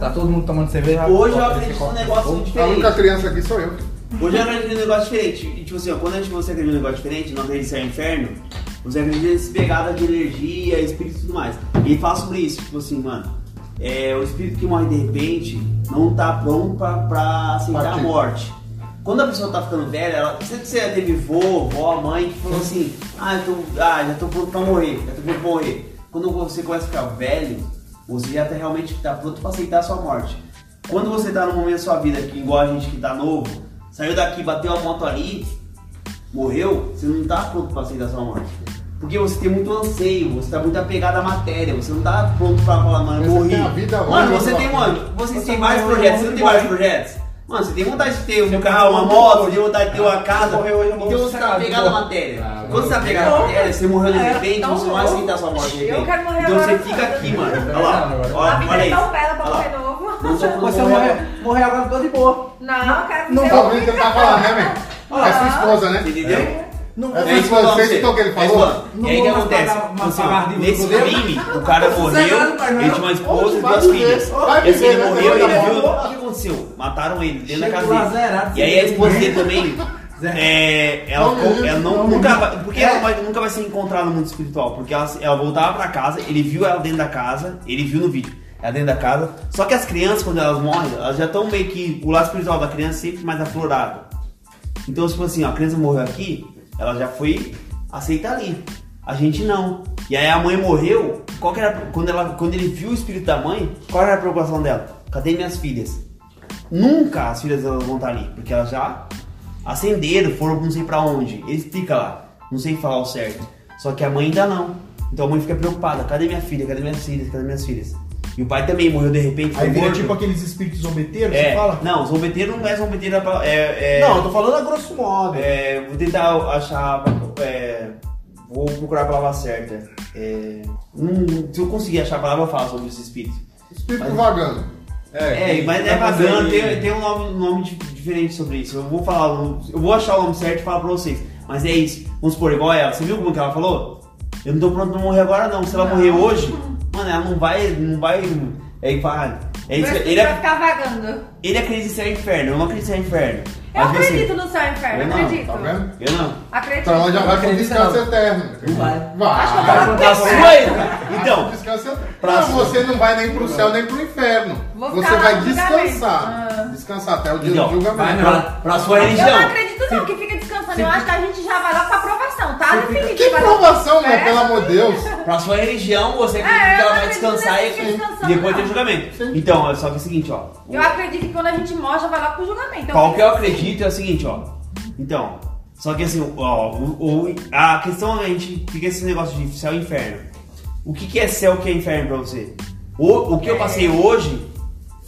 Tá todo mundo tomando cerveja? Hoje eu acredito num negócio A única diferente. criança aqui sou eu. Hoje eu acredito num negócio diferente. E, tipo assim, ó, quando a gente, você acredita num negócio diferente, não acredita em céu e inferno, acredita nessa pegada de energia, espírito e tudo mais. E ele fala sobre isso, tipo assim, mano. É, o espírito que morre de repente não tá pronto pra, pra aceitar a morte. Quando a pessoa tá ficando velha, ela, sempre você teve vô, vó, mãe que falou assim, ah, eu tô, ah, já tô pronto pra morrer, já tô pronto pra morrer. Quando você começa a ficar velho, você já tá realmente tá pronto pra aceitar a sua morte. Quando você tá num momento da sua vida que, igual a gente que tá novo, saiu daqui, bateu a moto ali, morreu, você não tá pronto pra aceitar a sua morte. Porque você tem muito anseio, você tá muito apegado à matéria, você não tá pronto pra falar, mano, eu Você morri. tem a vida mano, você tem, mano, você, Você tem vários projetos, você não tem vários projetos? Mano, você tem vontade de ter um carro, uma moto, você tem vontade de ter uma casa. Morreu hoje, Então você tá apegado à matéria. Ah, Quando você tá apegado à não. matéria, você morreu de É, repente, tão você não vai aceitar a sua morte de Eu quero morrer Então você fica aqui, mano. Olha lá, olha, A vida olha é isso. tão bela pra morrer novo. Não Você não morrer, morrer agora, tô de boa. Não, eu quero Não ser tá ouvindo o que ele tá falando, né, velho? Ah. É sua esposa, né? Entendeu? Não, É É sua isso você escutou o que ele É falou? Não E aí o que acontece? mais Assim, nesse crime, o cara morreu, pai, não. ele tinha uma esposa e duas filhas. E assim, ele morreu, ele viu. O que aconteceu? Mataram ele dentro da casa dele. E aí a esposa dele também. É, ela, Não, ela não, não, nunca não. vai, porque ela vai- nunca vai se encontrar no mundo espiritual, porque ela, ela voltava pra casa, ele viu ela dentro da casa, ele viu no vídeo, ela dentro da casa. Só que as crianças, quando elas morrem, elas já estão meio que o lado espiritual da criança sempre mais aflorado. Então, tipo assim, ó, a criança morreu aqui, ela já foi aceita ali. A gente não. E aí a mãe morreu, qual era, quando, ela, quando ele viu o espírito da mãe, qual era a preocupação dela? Cadê minhas filhas? Nunca as filhas delas vão estar ali, porque elas já acenderam, foram não sei pra onde. Ele explica lá, não sei falar o certo. Só que a mãe ainda não. Então a mãe fica preocupada, cadê minha filha? Cadê minhas filhas? Cadê minhas filhas? E o pai também morreu de repente, Aí vira morto. tipo aqueles espíritos zombeteiros, é, você fala? Não, zombeteiro não é zombeteiro, é é, é, Não, eu tô falando a grosso modo. é, vou tentar achar. É, vou procurar a palavra certa. É, hum, se eu conseguir achar a palavra, eu falo sobre esse espírito. Espírito Mas- vagando. É, mas é vagando, tem, tem um nome, nome di- diferente sobre isso. Eu vou falar, o- eu vou achar o nome certo e falar pra vocês. Mas é isso. Vamos supor, igual ela. Você viu como que ela falou? Eu não tô pronto pra morrer agora não. Se ela Não. morrer hoje, mano, ela não vai. não vai. É, igual- é isso. Ele, vai é- ficar vagando. ele acredita em céu inferno, eu não acredito em céu inferno. Eu acredito assim, no céu inferno, eu não, acredito. Tá vendo? Eu não. Acredito. Então ela já vai pro descanso não. eterno. Não vai. Vai. Acho que eu Vai contar sua céu. Então, Descanso eterno. Pra- Não, você não vai nem pro céu nem pro inferno. Vou Você lá vai no julgamento. descansar. Ah. Descansar até o dia Então, do julgamento. vai, pra, pra sua Eu religião. não acredito não que fica Eu acho que a gente já vai lá pra aprovação, tá? Que vai lá pro provação, meu, inferno. pelo amor de Deus. Pra sua religião, você acredita É, que eu ela vai acredito descansar e, descansando, e depois não. tem julgamento. Sim. Então, olha só que é o seguinte, ó. Eu acredito que quando a gente morre, já vai lá pro julgamento. Eu Qual que eu acredito é o seguinte, ó. Então, só que assim, ó, o, o- a questão é a gente fica esse negócio de céu e inferno. O que, que é céu e o que é inferno pra você? O, o que eu passei hoje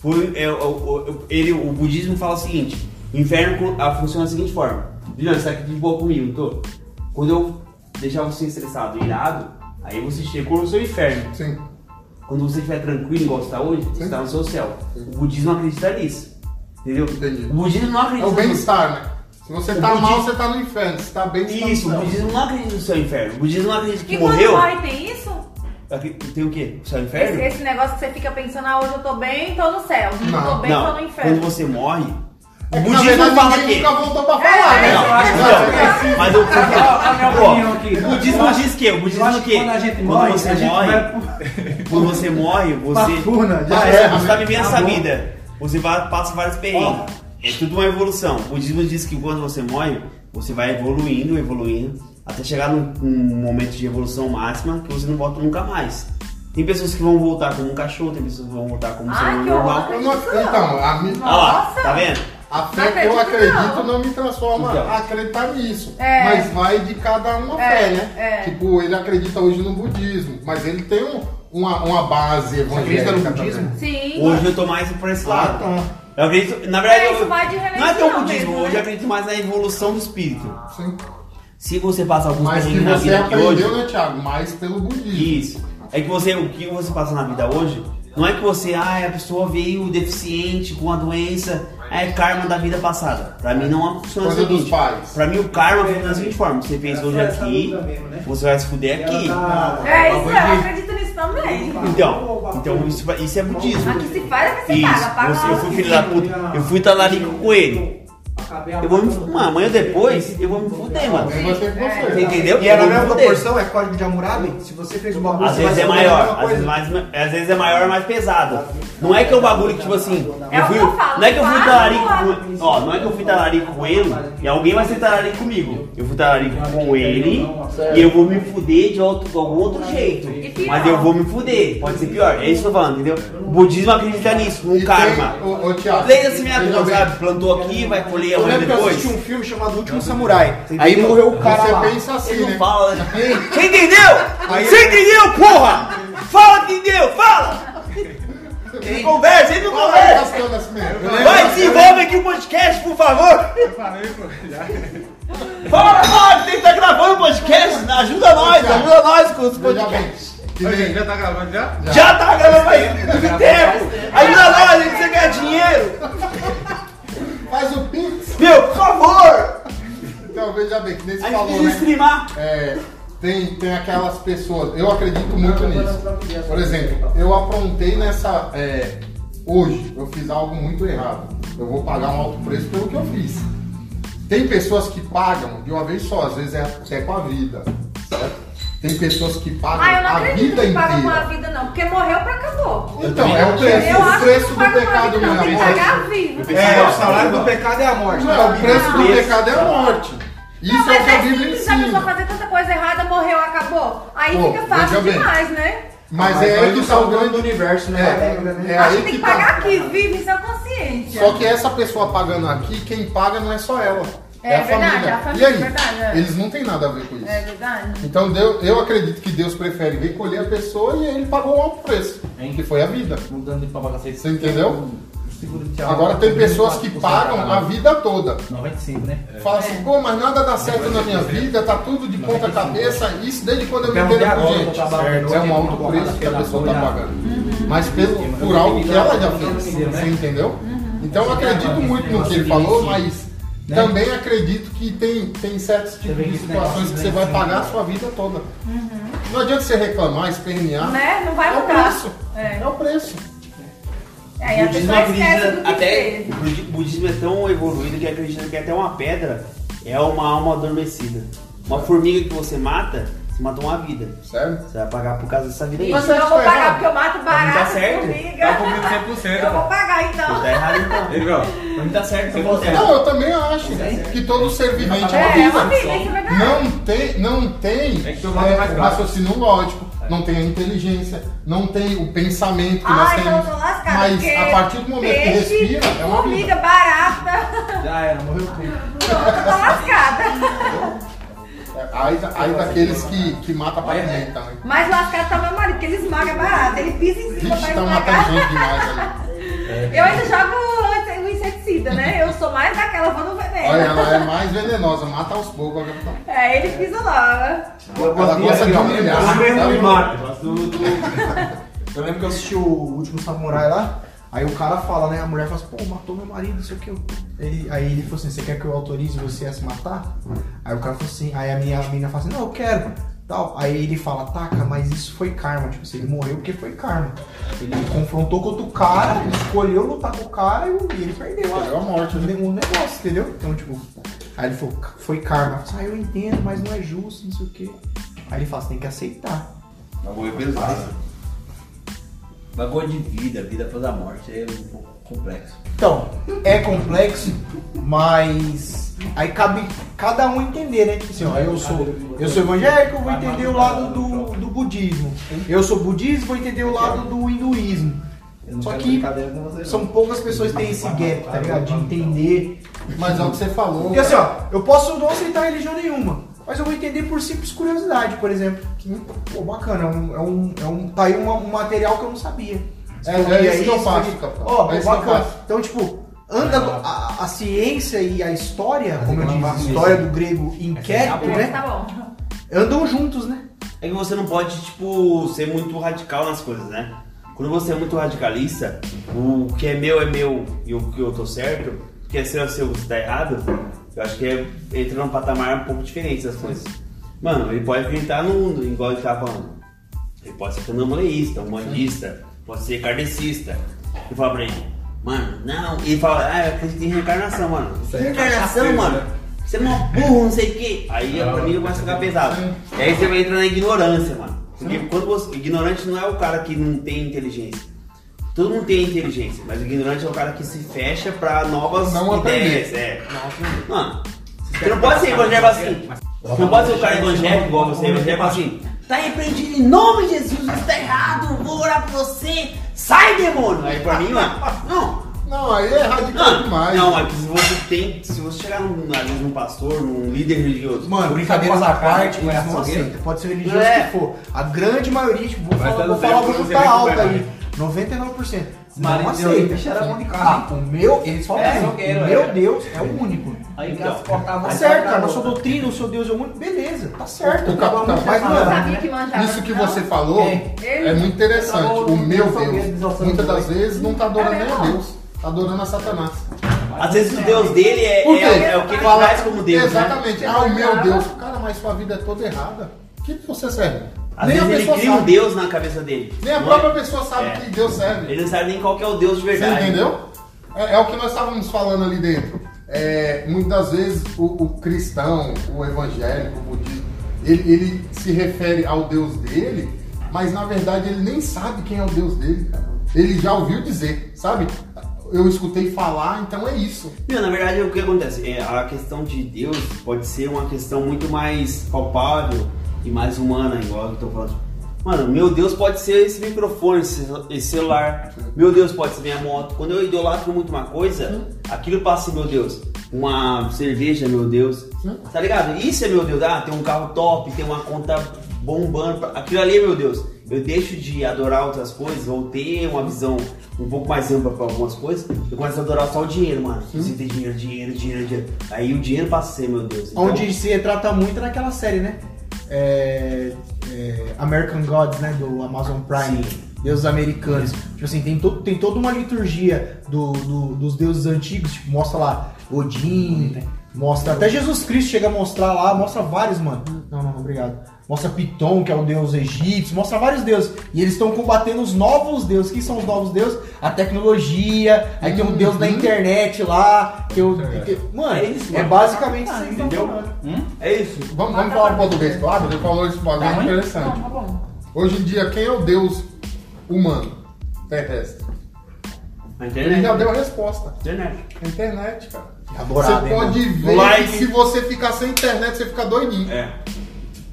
foi. É, o, o- ele, o budismo fala o seguinte: o inferno ah, funciona da seguinte forma. Juliano, você tá aqui de boa comigo, não tô? Quando eu deixar você estressado, irado, aí você chegou no seu inferno. Sim. Quando você estiver tranquilo, igual você está hoje, você Sim. está no seu céu. Sim. O budismo não acredita nisso. Entendeu? Entendi. O budismo não É acredita o nisso. bem-estar, né? Se você O tá budismo- mal, você tá no inferno. Se tá bem, você tá no Isso, o budismo não acredita no céu e inferno. O budismo não acredita que E quando morreu. morre tem isso? Acri- Tem o quê? O céu e Esse, inferno? esse negócio que você fica pensando, ah, hoje eu tô bem, tô no céu. Não, Não, tô bem, tô Não, no quando inferno. você morre, É o que, na budismo verdade, fala ninguém que... nunca voltou pra É, falar, né? Não, eu acho que não, é mas Ó, aqui. O budismo Eu diz que o budismo eu que quando a gente Quando morre, você a gente morre, quando você morre, você Pra furna, já Você- você tá né? vivendo essa vida. Você passa vários perrengues. É tudo uma evolução. O budismo diz que quando você morre, você vai evoluindo, evoluindo, até chegar num, num momento de evolução máxima que você não volta nunca mais. Tem pessoas que vão voltar como um cachorro, tem pessoas que vão voltar como um ser Ai, humano normal. Eu não- então, a, Olha lá, Nossa. tá vendo? A fé que eu acredito, acredito não. não, me transforma Então. a acreditar nisso. É. Mas vai de cada uma É, fé, né? é. Tipo, ele acredita hoje no budismo, mas ele tem um- uma, uma base evangélica. acredita no budismo? Sim. Hoje eu tô mais por esse Ah, lado. tá. Eu acredito, na verdade, É, isso eu- vai de não é tão budismo, mesmo, hoje né? eu acredito mais na evolução do espírito. Sim. Se você passa alguns Mas que perrengues na você vida aqui hoje, aprendeu, né, Thiago? Mais pelo budismo. Isso. É que você, o que você passa na vida hoje, não é que você, ah, a pessoa veio deficiente com a doença, é karma da vida passada. Pra mim não funciona Coisa seguinte. dos pais. Pra mim o karma funciona da seguinte forma, você fez hoje aqui, você vai se fuder aqui. É isso, eu acredito nisso também. Então, então isso, isso é budismo. Aqui se faz, aqui se Isso, paga. Paga você- eu fui filho da puta, eu fui talarico com ele. Eu vou me fuder, amanhã depois eu vou me fuder, mano. Você entendeu? E é na mesma proporção, é código de Hammurabi? Se você fez um bagulho, Às vezes é maior, às vezes, mais, às vezes é maior, mais pesado. Não é que é o bagulho que, tipo assim, É eu o fui, não é que eu fui talarico com, ó, não é que eu fui talarico com ele e alguém vai ser talarico comigo. Eu fui talarico com ele e eu vou me fuder de outro, algum outro jeito. Mas eu vou me fuder, pode ser pior, é isso que eu tô falando, entendeu? O budismo acredita nisso, no karma. tem- Ô, ô, Thiago, Lei da semeadura, veja bem, sabe? Plantou aqui, vai colher Eu amanhã lembro que eu assisti um filme chamado Último Samurai. Você Aí morreu o cara Você lá. pensa assim, Ele né? não fala, né? Você entendeu? Você entendeu, porra? Fala que entendeu, fala! Ele conversa, ele não Fala aí, conversa! Cascão Nascimento. Vai, desenvolve aqui o podcast, por favor! Fala, fala, tem que estar gravando o podcast, ajuda nós, ajuda nós com os Veja podcasts. bem, que nem- Já tá gravando já? Já tá gravando faz muito tempo! Ajuda nós, a gente precisa ganhar dinheiro! Faz o Pix. Meu, por favor! Então, veja bem, que nem A gente falou, precisa né? streamar. É, tem, tem aquelas pessoas, eu acredito muito nisso. Por exemplo, eu aprontei nessa. é, hoje, eu fiz algo muito errado. Eu vou pagar um alto preço pelo que eu fiz. Tem pessoas que pagam de uma vez só, às vezes é, é com a vida, certo? Tem pessoas que pagam Ah, eu não a acredito vida que paga com a inteira. vida, não. Porque morreu pra acabou. Então, é o preço, Eu o acho preço que do pecado vida, não. Pagar vivo. É, o salário do pecado é a morte. Não, o preço do pecado é a morte. Isso Não, é o mas que a é Bíblia simples, a pessoa ensina. fazer tanta coisa errada, morreu, acabou. Aí Pô, fica fácil demais, né? Mas é aí que tá o grande do universo, né? É, A regra, né? é aí que tem que que pagar tá. aqui, vive seu consciente. Só que essa pessoa pagando aqui, quem paga não é só ela. É, É a verdade, família. é a família, e aí? verdade, é. Eles não têm nada a ver com isso. É verdade. Então Deus, eu acredito que Deus prefere recolher a pessoa e ele pagou um alto preço. Que foi a vida. Mudando de pra cacete. Você entendeu? Agora tem pessoas que pagam a vida toda. 95, né? Fala assim, pô, mas nada dá certo na minha vida, tá tudo de ponta cabeça, isso desde quando eu me entendo por gente. É um alto preço que a pessoa tá pagando. Mas pelo, por algo que ela já fez. Você entendeu? Então eu acredito muito no que ele falou, mas também acredito que tem, tem certos tipos de situações que você vai pagar a sua vida toda. Não adianta você reclamar, espernear. Né? Não vai É o mudar. preço. É. É o preço. É, O que até o budi- budismo é tão evoluído que acredita que até uma pedra é uma alma adormecida. Uma formiga que você mata, você matou uma vida. Sério? Você vai pagar por causa dessa vida aí. Isso eu vou tá pagar errado. porque eu mato Não barato, tá certo. formiga. Tá comigo 100%. Eu vou pagar então. Tá errado então. Ele, ó. Pra mim tá certo, certo. Não, eu também acho que todo ser vivente é uma É, é uma vida. é. Não tem, não tem É é raciocínio lógico, não tem a inteligência, não tem o pensamento que nós Ai, então eu temos. tô lascada. Mas a partir do momento que respira, é uma vida. Barata. Já era, morreu tudo. Pronto, tô lascada. É, Aí, aí daqueles que, que mata pra comer também. Mais lascado tá meu marido, porque ele esmaga barato. Ele pisa em cima Vixe, pra tá matando esmagar. gente demais ali. Eu ainda jogo o inseticida, né? Eu sou mais daquela, vou no veneno. Olha, ela é mais venenosa, mata aos poucos. É, ele pisa lá. Ela gosta de humilhar. Eu mesmo me mato. Eu lembro que eu assisti o Último Samurai lá. Aí o cara fala, né? A mulher fala assim, pô, matou meu marido, não sei o que. Ele, aí ele falou assim, você quer que eu autorize você a se matar? Aí o cara falou assim, aí a minha a menina fala assim, não, eu quero. Tal. Aí ele fala, taca, mas isso foi karma. Tipo assim, ele morreu porque foi karma. Ele confrontou com outro cara, ele escolheu lutar com o cara e ele perdeu. Perdeu a morte, né? o negócio, entendeu? Então, tipo, aí ele falou, foi karma. Eu falei, ah, eu entendo, mas não é justo, não sei o que. Aí ele fala, você tem que aceitar. Bagulho pesado. Bagulho de vida, vida após a morte. É um pouco complexo. Então, é complexo, mas aí cabe cada um entender, né? Assim, ó, eu sou, eu sou evangélico, eu vou entender o lado do, do budismo. Eu sou budista, vou entender o lado do hinduísmo. Só que. São poucas pessoas que têm esse gap, tá ligado? De entender. Mas é o que você falou. Porque assim, ó, eu posso não aceitar religião nenhuma, mas eu vou entender por simples curiosidade, por exemplo. Que, pô, bacana, é um, é um, é um, tá aí um, um material que eu não sabia. É, é isso que eu faço. Ó, É bacana. Então, tipo, anda a, a ciência e a história, como eu disse, com história do grego inquérito, É, né? tá bom. Andam juntos, né? É que você não pode, tipo, ser muito radical nas coisas, né? Quando você é muito radicalista, o que é meu é meu e o que eu tô certo, o que é seu é seu, você tá errado, eu acho que é, entra num patamar um pouco diferente das coisas. Mano, ele pode acreditar no mundo, igual ele tava falando. Ele pode ser candomblessista, umbandista, pode ser kardecista. E fala pra ele, mano, não. E ele fala, ah, eu acredito em reencarnação, mano. É reencarnação, mano. né? Você é mó burro, não sei o quê. Aí pra mim começa a ficar pesado. E aí você vai entrar na ignorância, mano. Porque quando você. Ignorante não é o cara que não tem inteligência. Todo mundo tem inteligência, mas o ignorante é o cara que se fecha pra novas Não ideias. É. Mano, você não pode ser evangélico assim. Você não pode ser o cara evangélico igual você, evangélico assim. Tá repreendido em nome de Jesus, isso tá errado, vou orar por você. Sai, demônio! Aí pra mim, mano, não. Não, aí é radical Não, demais. não, é que se você tem. Se você chegar num, num pastor, num líder religioso. Mano, brincadeiras à parte, eles não aceitam. Pode ser religioso É. que for. A grande maioria, tipo, vou Vai falar, ter vou, falar, vou chutar aí. 99%. Marido Não aceita. era mão de Ah, carne. o meu, eles falam É, assim, o meu é. Deus é o único. Aí Então, Tá certo, cara. Na sua doutrina, o seu Deus é o único. Beleza, tá certo. O capitão, que manjava. Isso que não. você falou? Ele? é muito interessante. O meu Deus, muitas das vezes, não tá adorando É nem a? Deus. Tá adorando a Satanás. Às vezes o Deus dele é, é, é o que ele traz como Deus, né? Exatamente. Ah, o meu Deus. Cara, mas sua vida é toda errada. O que que você serve? Às nem a vezes ele pessoa cria um sabe. Deus na cabeça dele. Nem a Não própria é? pessoa sabe É. que Deus serve. Ele não sabe nem qual que é o Deus de Você verdade. entendeu? É, é o que nós estávamos falando ali dentro. É, muitas vezes o, o cristão, o evangélico, o budista, ele, ele se refere ao Deus dele, mas na verdade ele nem sabe quem é o Deus dele, cara. Ele já ouviu dizer, sabe? Eu escutei falar, então é isso. Meu, na verdade, o que acontece? É, a questão de Deus pode ser uma questão muito mais palpável e mais humana, igual eu tô falando. Mano, meu Deus pode ser esse microfone, esse, celular. Meu Deus pode ser minha moto. Quando eu idolatro muito uma coisa, aquilo passa meu Deus. Uma cerveja, meu Deus. Tá ligado? Isso é meu Deus. Ah, tem um carro top, tem uma conta bombando. Aquilo ali é meu Deus. Eu deixo de adorar outras coisas ou ter uma visão um pouco mais ampla para algumas coisas. Eu começo a adorar só o dinheiro, mano. Você tem dinheiro, dinheiro, dinheiro, dinheiro. Aí o dinheiro passa a ser meu Deus. Então, Onde se retrata muito naquela série, né? É, é, American Gods, né? Do Amazon Prime. Sim. Deuses americanos. Tipo assim, tem, todo, tem toda uma liturgia do, do- dos deuses antigos. Tipo, mostra lá Odin, mostra. Até Jesus Cristo chega a mostrar lá, mostra vários, mano. Não, não, não, obrigado. Mostra Piton, que é o deus egípcio, mostra vários deuses. E eles estão combatendo os novos deuses. Quem são os novos deuses? A tecnologia, aí tem um deus da internet lá. Que eu, que- mano, É isso, é basicamente isso aí, entendeu? falando. É isso. Vamos, vamos falar em português, claro? Ele falou isso bagulho Tá ruim? interessante. Não, tá bom. Hoje em dia, quem é o Deus humano terrestre? A Ele internet. já deu a resposta. Internet. A internet, cara. Adorado, você hein, pode mano? ver Like. que se você ficar sem internet, você fica doidinho. É.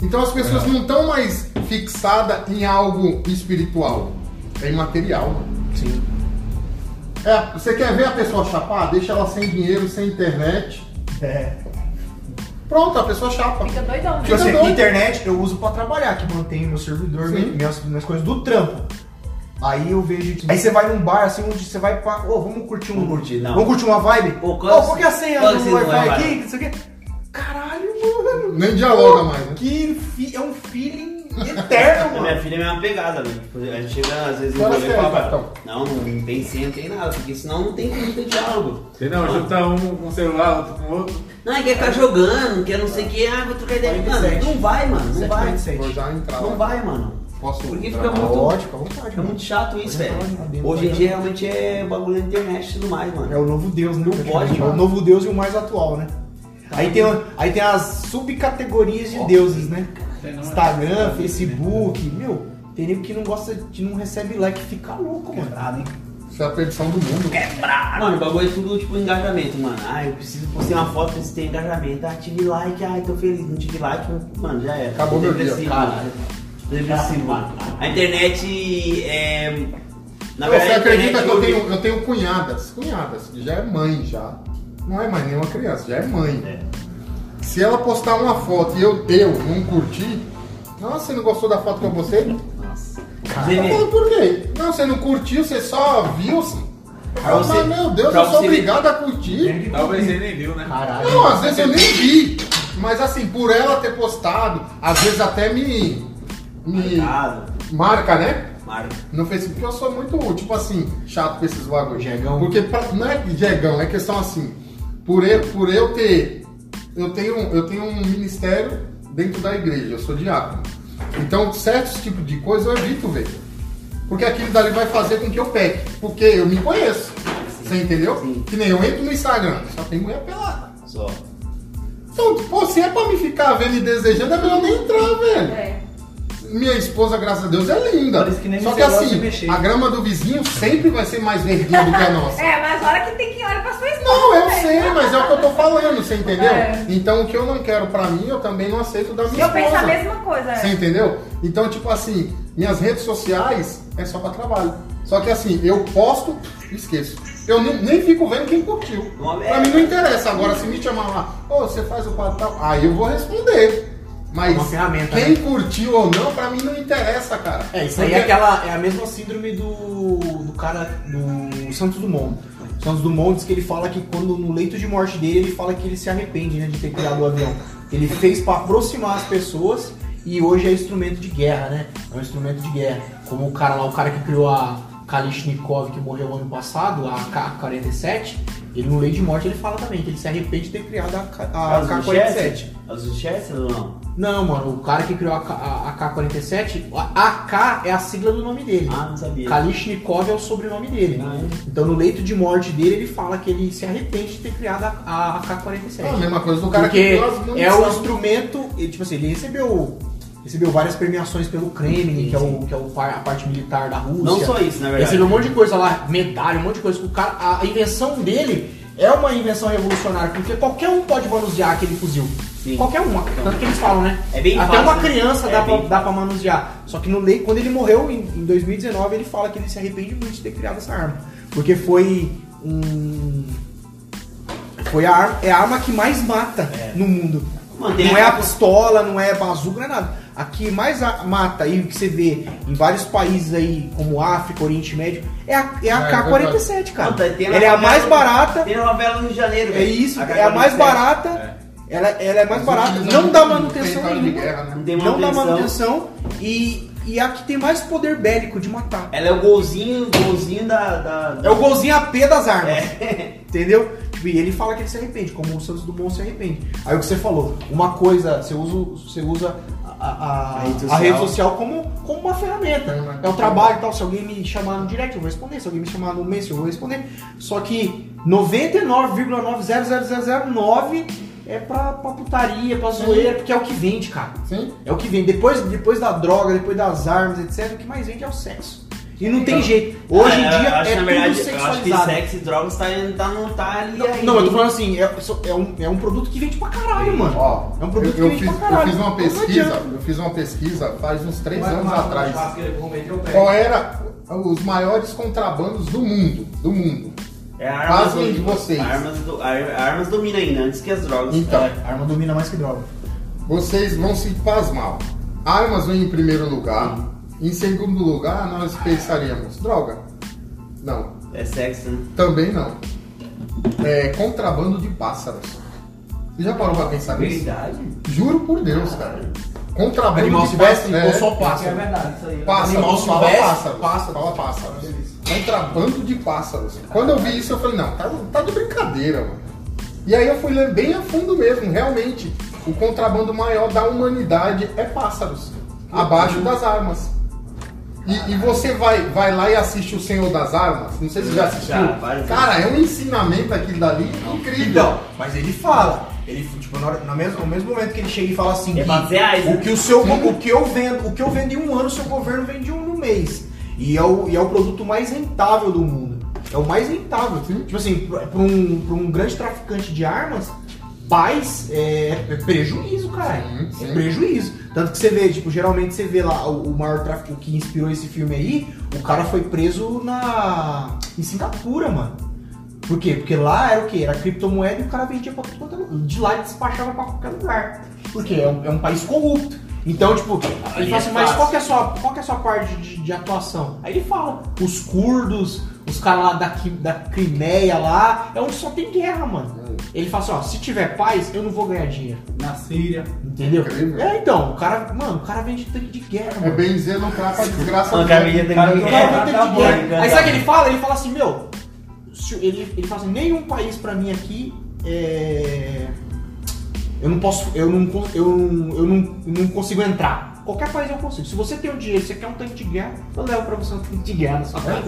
Então as pessoas não estão mais fixadas em algo espiritual. É imaterial. mano. Sim. É, você quer ver a pessoa chapar? Deixa ela sem dinheiro, sem internet. É. Pronto, a pessoa chapa. Fica doidão, né? Tipo assim, doido. internet eu uso pra trabalhar, que mantém meu servidor, Sim. minhas, minhas coisas do trampo. Aí eu vejo. Aí você vai num bar assim, onde você vai pra. Ô, vamos curtir um. Vamos curtir, não. Vamos curtir uma vibe? Ô, Ô, qual- que é a senha qual do que é a senha do Wi-Fi Wi-Fi? aqui? Isso aqui. Caralho, mano. Nem dialoga mais, né? Que fi- é um feeling eterno, A minha mano. filha é uma pegada, velho. Tipo, A gente chega às vezes Qual rolê e é, fala, Capitão? não, não tem senha, não tem nada, porque senão não tem como ter diálogo. Sei não, junta um com um celular, outro com outro. Não, é quer ficar jogando, quer não sei o que, ah, vou trocar ideia. Mano, 47. não vai, mano, não vai. 747. Vou já entrar Não lá. vai, mano. Posso Porque fica muito- à vontade, Fica mano. muito chato isso, velho. Hoje em dia realmente é bagulho na internet e tudo mais, É mano. o novo Deus, né? Não pode, É o mano. novo Deus e o mais atual, né? Aí tem, aí tem as subcategorias de deuses, né? Não, Instagram, é- Facebook, meu, tem nego que não gosta, que não recebe like, fica louco, mano. Quebrado, hein? Isso é a perdição do mundo. Mano, o bagulho é tudo tipo engajamento, mano. Ah, eu preciso postar uma foto, preciso ter engajamento. Ah, tive like, ai, tô feliz. Não tive like, mano, já era. Acabou meu dia. depressivo, Caralho. mano. Tô depressivo, mano. A internet é. Na Você verdade, acredita que eu tenho, eu tenho cunhadas, cunhadas, que já é mãe já. Não é mais nenhuma criança, já é mãe. É. Se ela postar uma foto e eu, eu não curtir, nossa, você não gostou da foto que eu postei? Nossa. Tá Zé, falando por quê? Não, você não curtiu, você só viu. assim. Falo, você- mas meu Deus, eu sou obrigado a curtir. Talvez ele nem viu, né? Caralho. Não, às vezes eu nem vi. Mas assim, por ela ter postado, às vezes até me. me Marcado, marca, né? marca. No Facebook eu sou muito, tipo assim, chato com esses bagulho. Jegão. Porque pra- não é jegão, é questão assim. Por eu, por eu ter. Eu tenho, eu tenho um ministério dentro da igreja, eu sou diácono. Então, certos tipos de coisa eu evito ver. Porque aquilo dali vai fazer com que eu peque. Porque eu me conheço. Você entendeu? Sim. Que nem eu entro no Instagram, só tem mulher pelada. Só. Então, pô, se é pra me ficar vendo e desejando, é melhor nem entrar, velho. É. Minha esposa, graças a Deus, é linda. Por isso que nem Só que assim, a grama do vizinho sempre vai ser mais verdinha do que a nossa. É, mas hora que tem que olhar pra sua esposa. Não, eu também. sei, mas é o que eu tô falando, você entendeu? É. Então o que eu não quero pra mim, eu também não aceito da minha Eu penso a esposa. mesma coisa. Você É. entendeu? Então, tipo assim, minhas redes sociais é só pra trabalho. Só que assim, eu posto, esqueço. Eu nem, nem fico vendo quem curtiu. Pra mim não interessa. Agora, se me chamar lá, ô, você faz o quadro tal, aí eu vou responder. Mas uma ferramenta, quem né? curtiu ou não, pra mim não interessa, cara. É, isso aí Porque- é aquela. É a mesma síndrome do, do cara do Santos Dumont. O Santos Dumont diz que ele fala que quando no leito de morte dele, ele fala que ele se arrepende né, de ter criado o avião. Ele fez pra aproximar as pessoas e hoje é instrumento de guerra, né? É um instrumento de guerra. Como o cara lá, o cara que criou a Kalishnikov que morreu ano passado, a K-47, ele no leito de morte ele fala também que ele se arrepende de ter criado a, K- a As do K-47. Chester? As do Chester ou não? Não, mano, o cara que criou a, K- a, a K-47, a AK é a sigla do nome dele. Ah, não sabia. Kalishnikov é o sobrenome dele. Ah, é? Então no leito de morte dele, ele fala que ele se arrepende de ter criado a, a, a K-47. É a mesma coisa do cara que Porque criou as é o instrumento, ele, tipo assim, ele recebeu, recebeu várias premiações pelo Kremlin, que é, o, que é o, a parte militar da Rússia. Não só isso, na verdade. Recebeu um monte de coisa lá, medalha, um monte de coisa. O cara, a invenção dele é uma invenção revolucionária, porque qualquer um pode manusear aquele fuzil. Sim. Qualquer um, tanto que eles falam, né? É bem Até fácil, uma né? criança É dá, pra, bem dá pra manusear. Só que no quando ele morreu em, em 2019, ele fala que ele se arrepende muito de ter criado essa arma. Porque foi um. Foi a arma, é a arma que mais mata É. no mundo. Mano, tem não é a a- pistola, não é a bazuca, não é nada. A que mais a- mata aí, o que você vê em vários países aí, como África, Oriente Médio, é a, é a É, K-47, cara. Não, Ela é a mais barata, Tem na favela do Rio de Janeiro, é isso, A é a mais K-47. barata, ela, ela é mais barata, não dá manutenção nenhuma, guerra, né? Não não dá manutenção. manutenção e, e a que tem mais poder bélico de matar. Ela é o golzinho, golzinho da. da... É o golzinho AP das armas. É. Entendeu? Tipo, E ele fala que ele se arrepende, como o Santos Dumont se arrepende. Aí o que você falou, uma coisa, você usa, você usa a, a- A rede a social. rede social como, como uma ferramenta. É, o trabalho e tal. Se alguém me chamar no direct, eu vou responder. Se alguém me chamar no Messenger, eu vou responder. Só que 99,90009 é pra, pra putaria, pra zoeira, porque é o que vende, cara. Sim. É o que vende. Depois, depois da droga, depois das armas, etc., o que mais vende é o sexo. E não tem jeito. Hoje em Ah, dia eu acho, é na tudo verdade, Eu acho que sexualizado. sexo e drogas tá, tá, não tá ali Não, ainda. não, eu tô falando assim, é, é um, é um produto que vende pra caralho, mano. Ó, É um produto eu, eu que fiz, vende pra eu caralho. fiz uma pesquisa, eu fiz uma pesquisa faz uns três Vai anos uma atrás. eu. Qual era os maiores contrabandos do mundo? Do mundo. É armas Pasmem do- de vocês. Armas, do, ar- armas domina ainda, antes que as drogas. Então, É, arma domina mais que droga. vocês vão se pasmar. Armas vem em primeiro lugar. Em segundo lugar, nós pensaríamos, droga. Não, É sexo, né? também não. É contrabando de pássaros. Você já parou pra pensar nisso? Verdade. Juro por Deus, cara. Contrabando Animal de silvestre pássaros. ou só É pássaro? verdade, isso aí. Pássaros, Animal fala silvestre, pássaros. pássaro. Fala pássaros. Contrabando de pássaros. Quando eu vi isso, eu falei, não, tá, tá de brincadeira, mano. E aí eu fui ler bem a fundo mesmo, realmente. O contrabando maior da humanidade é pássaros. Abaixo das armas. E, e você vai, vai lá e assiste o Senhor das Armas. Não sei se você já assistiu. Já, Cara, é um ensinamento aquilo dali incrível. Então, mas ele fala. Ele, tipo, na hora- na mesma- no mesmo momento que ele chega e fala assim, É o que o seu, o que eu vendo, o que eu vendo em um ano, o seu governo vende em um no mês. E é o, e é o produto mais rentável do mundo. É o mais rentável. Tipo assim, pra um, pra um grande traficante de armas, paz é, é prejuízo, cara. Sim, sim. É prejuízo. Tanto que você vê, tipo, geralmente você vê lá o, o maior tráfico que inspirou esse filme aí, o cara foi preso na. em Singapura, mano. Por quê? Porque lá era o quê? Era criptomoeda e o cara vendia pra quanto é lugar. De lá ele despachava pra qualquer lugar. Porque é um, é um país corrupto. Então, tipo, ele fala é assim, mas qual que, é a sua, qual que é a sua parte de, de atuação? Aí ele fala, os curdos, os caras lá da, da Crimeia lá, é onde só tem guerra, mano. Ele fala assim, ó, se tiver paz, eu não vou ganhar dinheiro. Na Síria. Entendeu? Incrível. É, então, o cara, mano, o cara vende tanque de guerra, É mano. bem dizer não trapa a desgraça dele. cara, O É, cara tá vende tanque de guerra. Aí sabe o que ele fala? Ele fala assim, meu, se- ele, ele fala assim, nenhum país pra mim aqui é. Eu não posso. Eu não, eu, não- eu não, não consigo entrar. Qualquer país eu consigo. Se você tem um dinheiro, você quer um tanque de guerra, eu levo pra você um tanque de guerra na sua casa.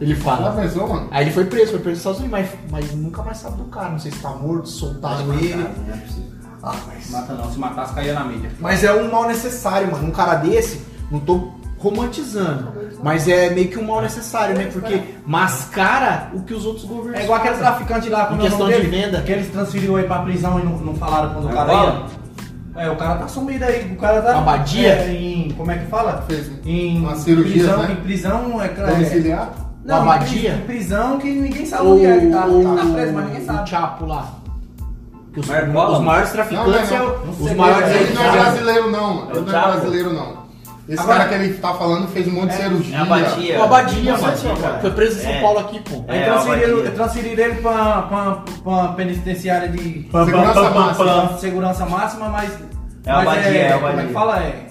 Ele Fala, pensou, mano? Aí ele foi preso, foi preso nos Estados Unidos, mas, mas nunca mais sabe do cara. Não sei se tá morto, soltaram ele. Não é possível. Ah, mas. Mata não, se matasse caía na mídia. Mas é um mal necessário, mano. Um cara desse, não tô romantizando, mas é meio que um mal necessário, né? Porque mascara o que os outros governos É igual aquele traficante lá, quando é questão de venda. Que eles transferiram aí pra prisão e não, não falaram quando o É cara ia. É, o cara tá sumido aí, o cara tá. Abadia? É, em. Como é que fala? Fez Em uma cirurgia, prisão, né? em prisão é, é Domiciliar? Não, Uma abadia? Prisão que ninguém sabe O, onde é. Tá, o, tá preso, mas ninguém o sabe. Chapo lá. Que os, Marcola? os maiores traficantes Não, não, é não. o- Não os sei maiores é, Ele não é traficantes. brasileiro, não. mano. É o Ele não é brasileiro, não. Esse Agora- cara que ele tá falando fez um monte de cirurgia. É a Batia. O Abadia, É a mano. Batia, cara. Foi preso em São É. Paulo aqui, pô. Aí É, transferiram, abadia. transferiram ele pra, pra, pra penitenciária de Segurança máxima. pra segurança máxima, mas. É abadia, é a Como é abadia. que fala? É,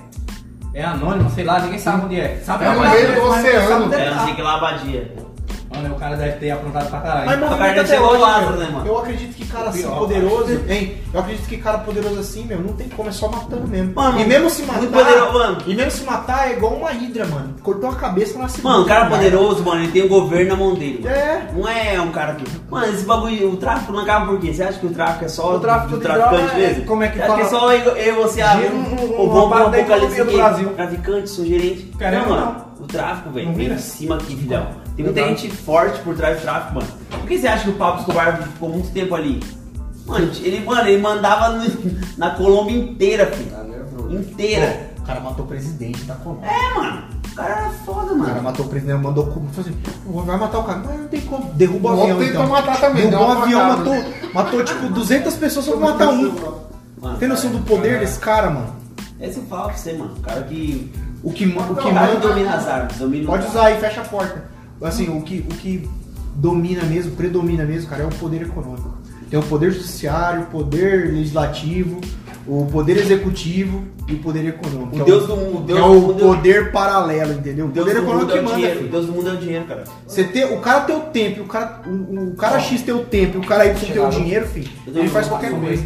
é anônimo, sei lá, ninguém sabe onde é. Sabe É que no tá meio do oceano. É, ele não que. Mano, o cara deve ter aprontado pra caralho. Mas O já até hoje, meu. né, mano? Eu acredito que cara assim poderoso, hein? Eu acredito que cara poderoso assim, meu, não tem como, é só matando mesmo. Mano, e mesmo se matar. poderoso, mano. E mesmo se matar é igual uma hidra, mano. Cortou a cabeça na segunda. Mano, o cara poderoso, mano, ele tem o governo na mão dele. mano. É. Não é um cara que. Mano, esse bagulho, o tráfico não acaba por quê? Você acha que o tráfico é só O tráfico do traficante é- mesmo? como é que que é fala? só eu, eu e você, Gira o- o bom apocalipse economia do Brasil. traficante, sou gerente. Caramba, não, mano, não. o tráfico, velho, vem em cima aqui, filhão. Tem muita gente forte por trás do tráfico, mano. Por que você acha que o Pablo Escobar ficou muito tempo ali? Mano, ele, mano, ele mandava no- na Colômbia inteira, filho. Inteira. O cara matou o presidente da Colômbia. É, mano. O cara era foda, O cara mano. matou o presidente, mandou como assim, vai matar o cara. Mas não tem como, derruba o O avião tentou então. matar também, Derrubou um uma avião, matou, matou tipo 200 pessoas só pra matar um. Mano, Tem noção do poder desse cara, mano? Esse eu falo pra você, mano. O cara que. O que, o que O cara que manda... domina as armas, domina o Pode cara. usar aí, fecha a porta. Assim, o que, o que domina mesmo, predomina mesmo, cara, é o poder econômico. Tem o poder judiciário, o poder legislativo, o poder executivo e o poder econômico. O que é Deus do mundo, que Deus é do o mundo- poder paralelo, entendeu? O O Deus poder econômico que é o manda, dinheiro. O filho. Deus do mundo é o dinheiro, cara. Você ter, o cara ter o tempo, o cara, o, o cara X ter o tempo e o cara Y ter o dinheiro, filho, ele faz qualquer coisa.